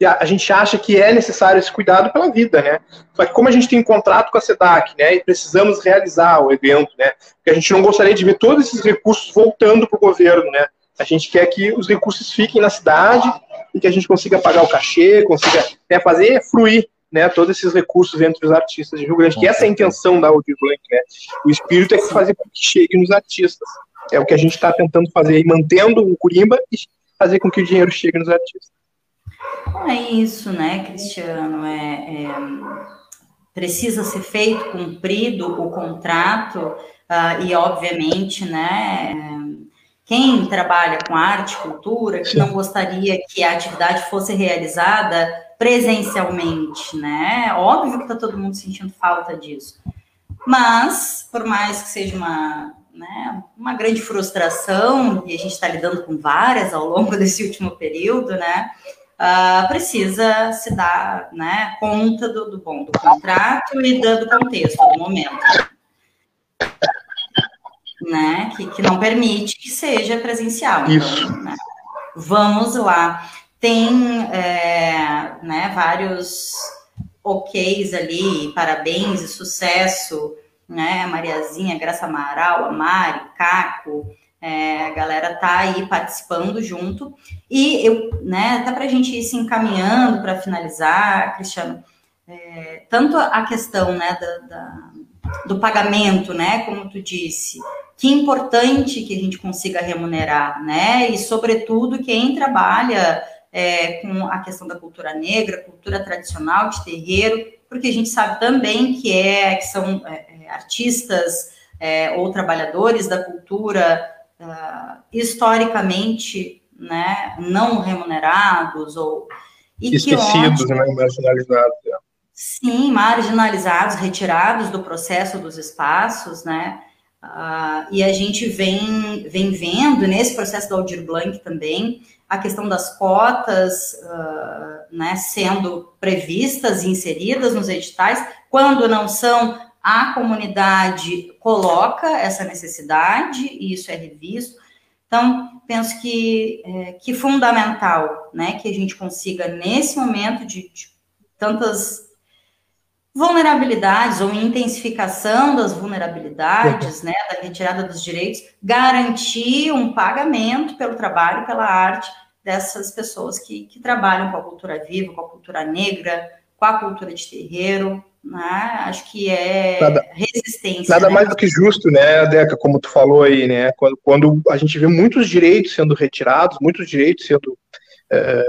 e a, a, gente acha que é necessário esse cuidado pela vida, né? Só que como a gente tem um contrato com a SEDAC, né, e precisamos realizar o evento, né, porque a gente não gostaria de ver todos esses recursos voltando para o governo, né? A gente quer que os recursos fiquem na cidade e que a gente consiga pagar o cachê, consiga né, fazer fruir né, todos esses recursos entre os artistas de Rio Grande, que essa é a intenção da Audio né? O espírito é fazer com que chegue nos artistas. É o que a gente está tentando fazer, mantendo o Curimba e fazer com que o dinheiro chegue nos artistas. Não é isso, né, Cristiano? É, é precisa ser feito, cumprido o contrato, uh, e obviamente, né, quem trabalha com arte, cultura, que não gostaria que a atividade fosse realizada presencialmente, né? Óbvio que está todo mundo sentindo falta disso. Mas, por mais que seja uma, né, uma grande frustração, e a gente está lidando com várias ao longo desse último período, né? Uh, precisa se dar né, conta do, do, bom do contrato e do, do contexto, do momento. Né, que, que não permite que seja presencial. Então, né, vamos lá. Tem é, né, vários OKs ali, parabéns e sucesso, né? Mariazinha, Graça Amaral, a Mari, Caco, é, a galera tá aí participando junto. E eu, né, até para a gente ir se encaminhando para finalizar, Cristiano, é, tanto a questão né, da, da, do pagamento, né, como tu disse, que importante que a gente consiga remunerar, né, e sobretudo quem trabalha é, com a questão da cultura negra, cultura tradicional de terreiro, porque a gente sabe também que é que são é, é artistas é, ou trabalhadores da cultura uh, historicamente né, não remunerados ou e esquecidos, né, marginalizados. É. Sim, marginalizados, retirados do processo dos espaços, né? Uh, e a gente vem, vem vendo nesse processo do Aldir Blanc também a questão das cotas uh, né, sendo previstas e inseridas nos editais, quando não são, a comunidade coloca essa necessidade e isso é revisto. Então, penso que é que fundamental né, que a gente consiga, nesse momento de, de tantas vulnerabilidades ou intensificação das vulnerabilidades, né, da retirada dos direitos, garantir um pagamento pelo trabalho, pela arte dessas pessoas que, que trabalham com a cultura viva, com a cultura negra, com a cultura de terreiro, né? Acho que é nada, resistência. Nada né? mais do que justo, né, Deca, como tu falou aí, né? Quando, quando a gente vê muitos direitos sendo retirados, muitos direitos sendo é,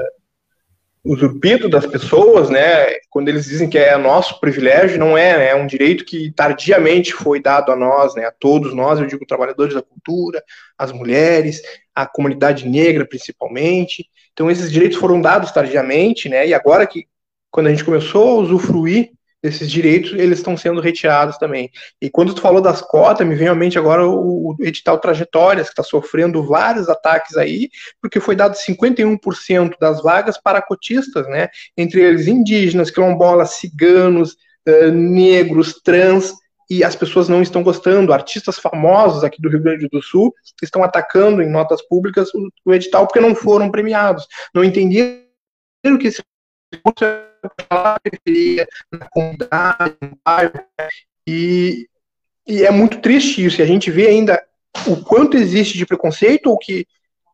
usurpido das pessoas, né? Quando eles dizem que é nosso privilégio, não é, né? É um direito que tardiamente foi dado a nós, né? A todos nós, eu digo trabalhadores da cultura, as mulheres, a comunidade negra principalmente. Então esses direitos foram dados tardiamente, né? E agora que quando a gente começou a usufruir esses direitos, eles estão sendo retirados também. E quando tu falou das cotas, me vem à mente agora o, o edital Trajetórias, que está sofrendo vários ataques aí, porque foi dado 51% das vagas para cotistas, né? Entre eles indígenas, quilombolas, ciganos, uh, negros, trans, e as pessoas não estão gostando. Artistas famosos aqui do Rio Grande do Sul estão atacando em notas públicas o, edital porque não foram premiados. Não entenderam que esse periferia, na comunidade, no bairro, e, e é muito triste isso, e a gente vê ainda o quanto existe de preconceito ou que,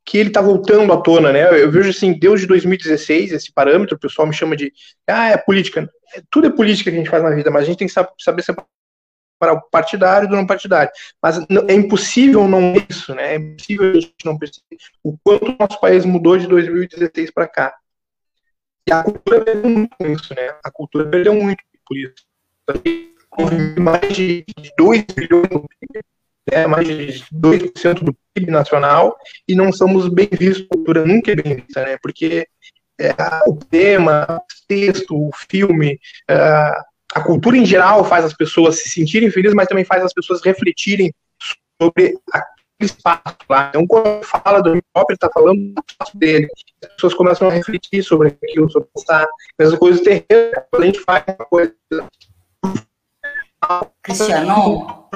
que ele está voltando à tona, né? Eu vejo assim, desde 2016, esse parâmetro, o pessoal me chama de, ah, é política. Tudo é política que a gente faz na vida, mas a gente tem que saber separar o partidário do não partidário. Mas é impossível não isso, né? É impossível a gente não perceber o quanto o nosso país mudou de 2016 para cá. E a cultura perdeu muito com isso, né? A cultura perdeu muito por isso. Houve mais de 2 bilhões no PIB, né? mais de 2% do PIB nacional, e não somos bem vistos, a cultura nunca é bem vista, né? Porque é, o tema, o texto, o filme, é, a cultura em geral faz as pessoas se sentirem felizes, mas também faz as pessoas refletirem sobre a espaço lá. Então, quando fala do hip hop, ele está falando do espaço dele. As pessoas começam a refletir sobre aquilo, sobre pensar. Mesma coisa terreno, a gente faz uma coisa. Cristiano?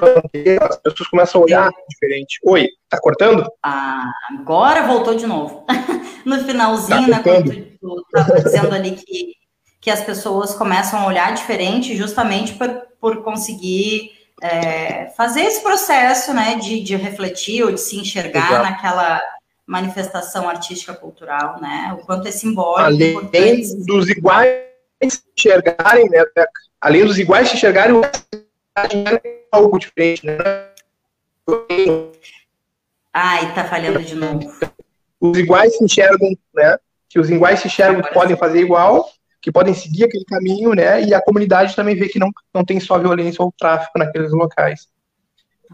As pessoas começam a olhar diferente. Oi, tá cortando? Ah, agora voltou de novo. no finalzinho, tá né, quando tu, tu dizendo ali que, que as pessoas começam a olhar diferente justamente por, por conseguir é, fazer esse processo né, de, de refletir ou de se enxergar Exato. naquela manifestação artística cultural, né? O quanto é simbólico. Além importante. dos iguais se enxergarem, né? Além dos iguais se enxergarem, é algo diferente, né? Ai, tá falhando de novo. Os iguais se enxergam, né? Que os iguais se enxergam podem fazer igual, que podem seguir aquele caminho, né? E a comunidade também vê que não, não tem só violência ou tráfico naqueles locais.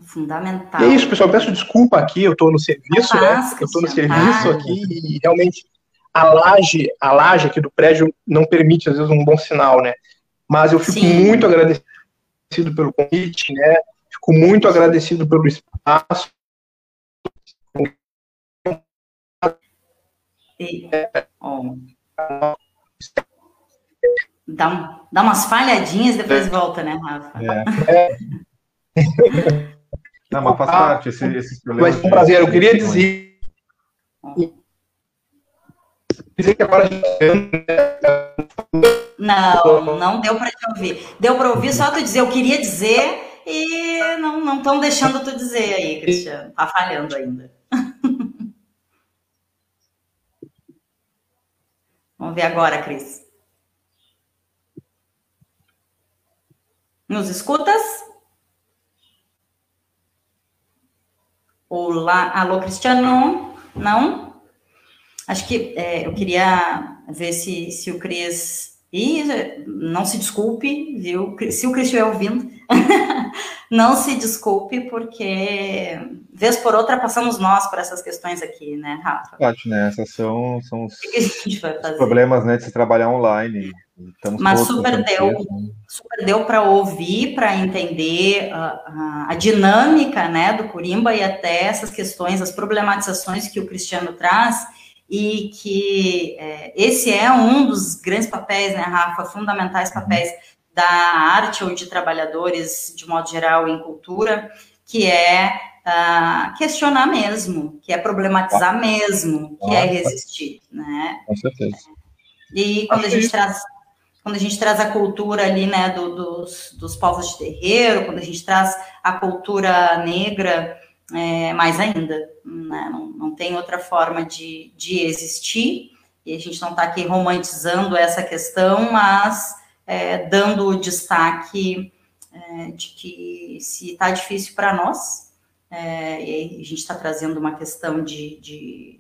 Fundamental. E é isso, pessoal. Peço desculpa aqui, eu estou no serviço, né? Eu estou no serviço aqui e realmente a laje, a laje aqui do prédio não permite, às vezes, um bom sinal, né? Mas eu fico Sim. muito agradecido pelo convite, né? Fico muito agradecido pelo espaço. E, oh. Dá, dá umas falhadinhas, depois é. volta, né, Rafa? É. Não, mas faz parte esse, esses problemas. Mas um prazer, eu queria dizer. Dizer que agora. Não, não deu para te ouvir. Deu para ouvir só tu dizer, eu queria dizer, e não estão deixando tu dizer aí, Cristiano. Tá falhando ainda. Vamos ver agora, Cris. Nos escutas? Olá, alô, Cristiano? Não? Acho que é, eu queria ver se, se o Cris E não se desculpe, viu? Se o Cris estiver ouvindo, não se desculpe, porque vez por outra passamos nós por essas questões aqui, né, Rafa? Verdade, né? Essas são, são os, os problemas né, de se trabalhar online. Estamos Mas super deu, né? super deu para ouvir, para entender a, a, a, dinâmica né, do Curimba e até essas questões, as problematizações que o Cristiano traz, e que é, esse é um dos grandes papéis, né, Rafa, fundamentais papéis da arte ou de trabalhadores, de modo geral, em cultura, que é uh, questionar mesmo, que é problematizar mesmo, que é resistir, né? Com certeza. E quando a gente traz quando a gente traz a cultura ali, né, do, dos, dos povos de terreiro, quando a gente traz a cultura negra, é, mais ainda, né, não, não tem outra forma de, de existir, e a gente não está aqui romantizando essa questão, mas é, dando o destaque é, de que se está difícil para nós, é, e a gente está trazendo uma questão de, de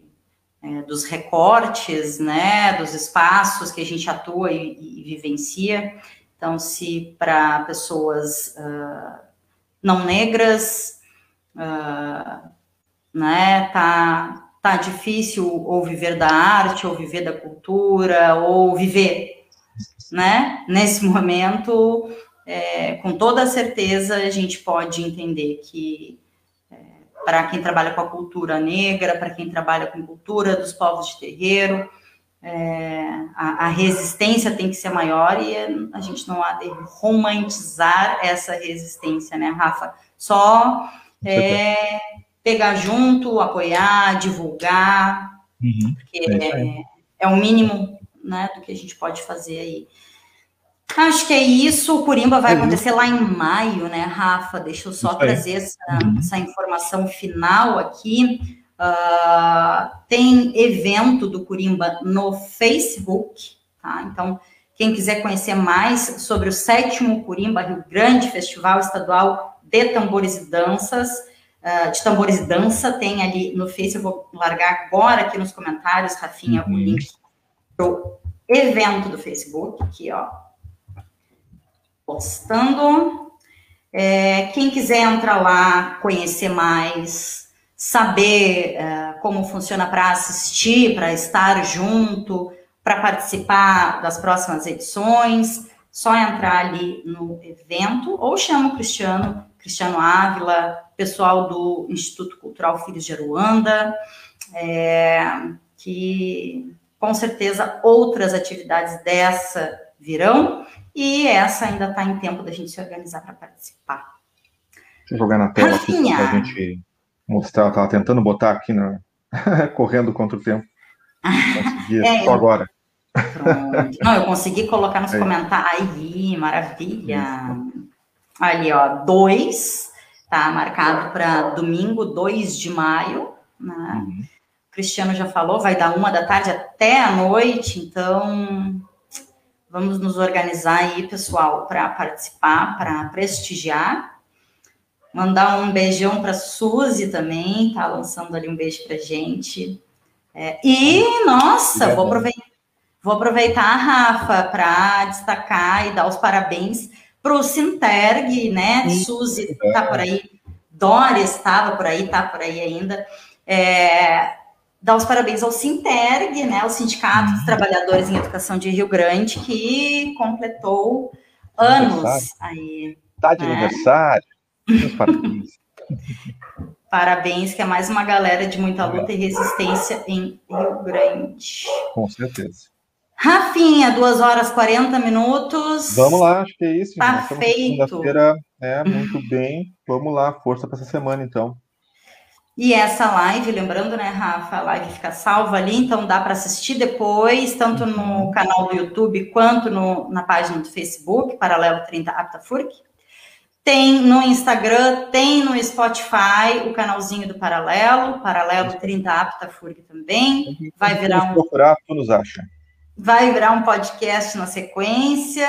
é, dos recortes, né, dos espaços que a gente atua e, e vivencia. Então, se para pessoas uh, não negras, uh, né, tá, tá difícil ou viver da arte, ou viver da cultura, ou viver, né, nesse momento, é, com toda certeza a gente pode entender que para quem trabalha com a cultura negra, para quem trabalha com cultura dos povos de terreiro. É, a, a, resistência tem que ser maior e a gente não há de romantizar essa resistência, né, Rafa? Só é, pegar junto, apoiar, divulgar, uhum, porque é, é, o mínimo né, do que a gente pode fazer aí. Acho que é isso. O Curimba vai é acontecer lá em maio, né, Rafa? Deixa eu só isso trazer essa, uhum. essa, informação final aqui. Uh, tem evento do Curimba no Facebook, tá? Então, quem quiser conhecer mais sobre o sétimo Curimba Rio Grande Festival Estadual de Tambores e Danças, uh, de Tambores e Dança, tem ali no Face. Eu vou largar agora aqui nos comentários, Rafinha, uhum. o link pro evento do Facebook, aqui, ó postando. É, quem quiser entrar lá, conhecer mais, saber é, como funciona para assistir, para estar junto, para participar das próximas edições, só entrar ali no evento ou chama o Cristiano, Cristiano Ávila, pessoal do Instituto Cultural Filhos de Aruanda, é, que com certeza outras atividades dessa virão e essa ainda está em tempo da gente se organizar para participar. Deixa eu jogar na tela Rafinha. aqui para a gente mostrar. Estava tentando botar aqui, na... correndo contra o tempo. Consegui, é, só agora. Pronto. Não, eu consegui colocar nos comentários. Aí, maravilha. Isso. Ali, ó, dois, tá marcado para domingo, 2 de maio, né? Uhum. O Cristiano já falou, vai dar uma da tarde até a noite, então Vamos nos organizar aí, pessoal, para participar, para prestigiar. Mandar um beijão para Suzy também, tá lançando ali um beijo para gente. É, e, nossa, vou aproveitar, vou aproveitar, Rafa, para destacar e dar os parabéns para o Sinterg, né? Suzy tá por aí, Dória estava por aí, tá por aí ainda. É, dar os parabéns ao Sinterg, né, o Sindicato dos Trabalhadores em Educação de Rio Grande, que completou anos aí. Tá de né? aniversário. parabéns. Parabéns, que é mais uma galera de muita luta e resistência em Rio Grande. Com certeza. Rafinha, 2 horas 40 minutos. Vamos lá, acho que é isso. Tá feito. Segunda-feira, é, muito bem. Vamos lá, força para essa semana, então. E essa live, lembrando, né, Rafa, a live fica salva ali, então dá para assistir depois, tanto no uhum. canal do YouTube quanto no, na página do Facebook, Paralelo 30 Aptafurc. Tem no Instagram, tem no Spotify o canalzinho do Paralelo, Paralelo 30 Aptafurc também. Vai virar um. procurar, tu nos acha. Vai virar um podcast na sequência.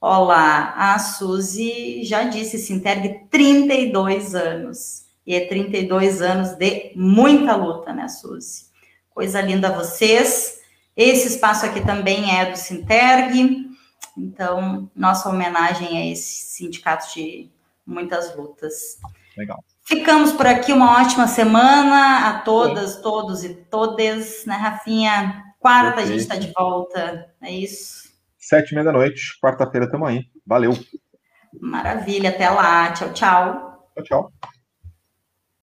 Olá, a Suzy já disse, se Sinterg, 32 anos. E é 32 anos de muita luta, né, Suzy? Coisa linda vocês. Esse espaço aqui também é do Sinterg, então nossa homenagem a esse sindicato de muitas lutas. Legal. Ficamos por aqui, uma ótima semana a todas, todos e todas, né, Rafinha? Quarta a gente está de volta, é isso? Sete e meia da noite, quarta-feira estamos aí. Valeu. Maravilha, até lá. Tchau, tchau. Tchau, tchau.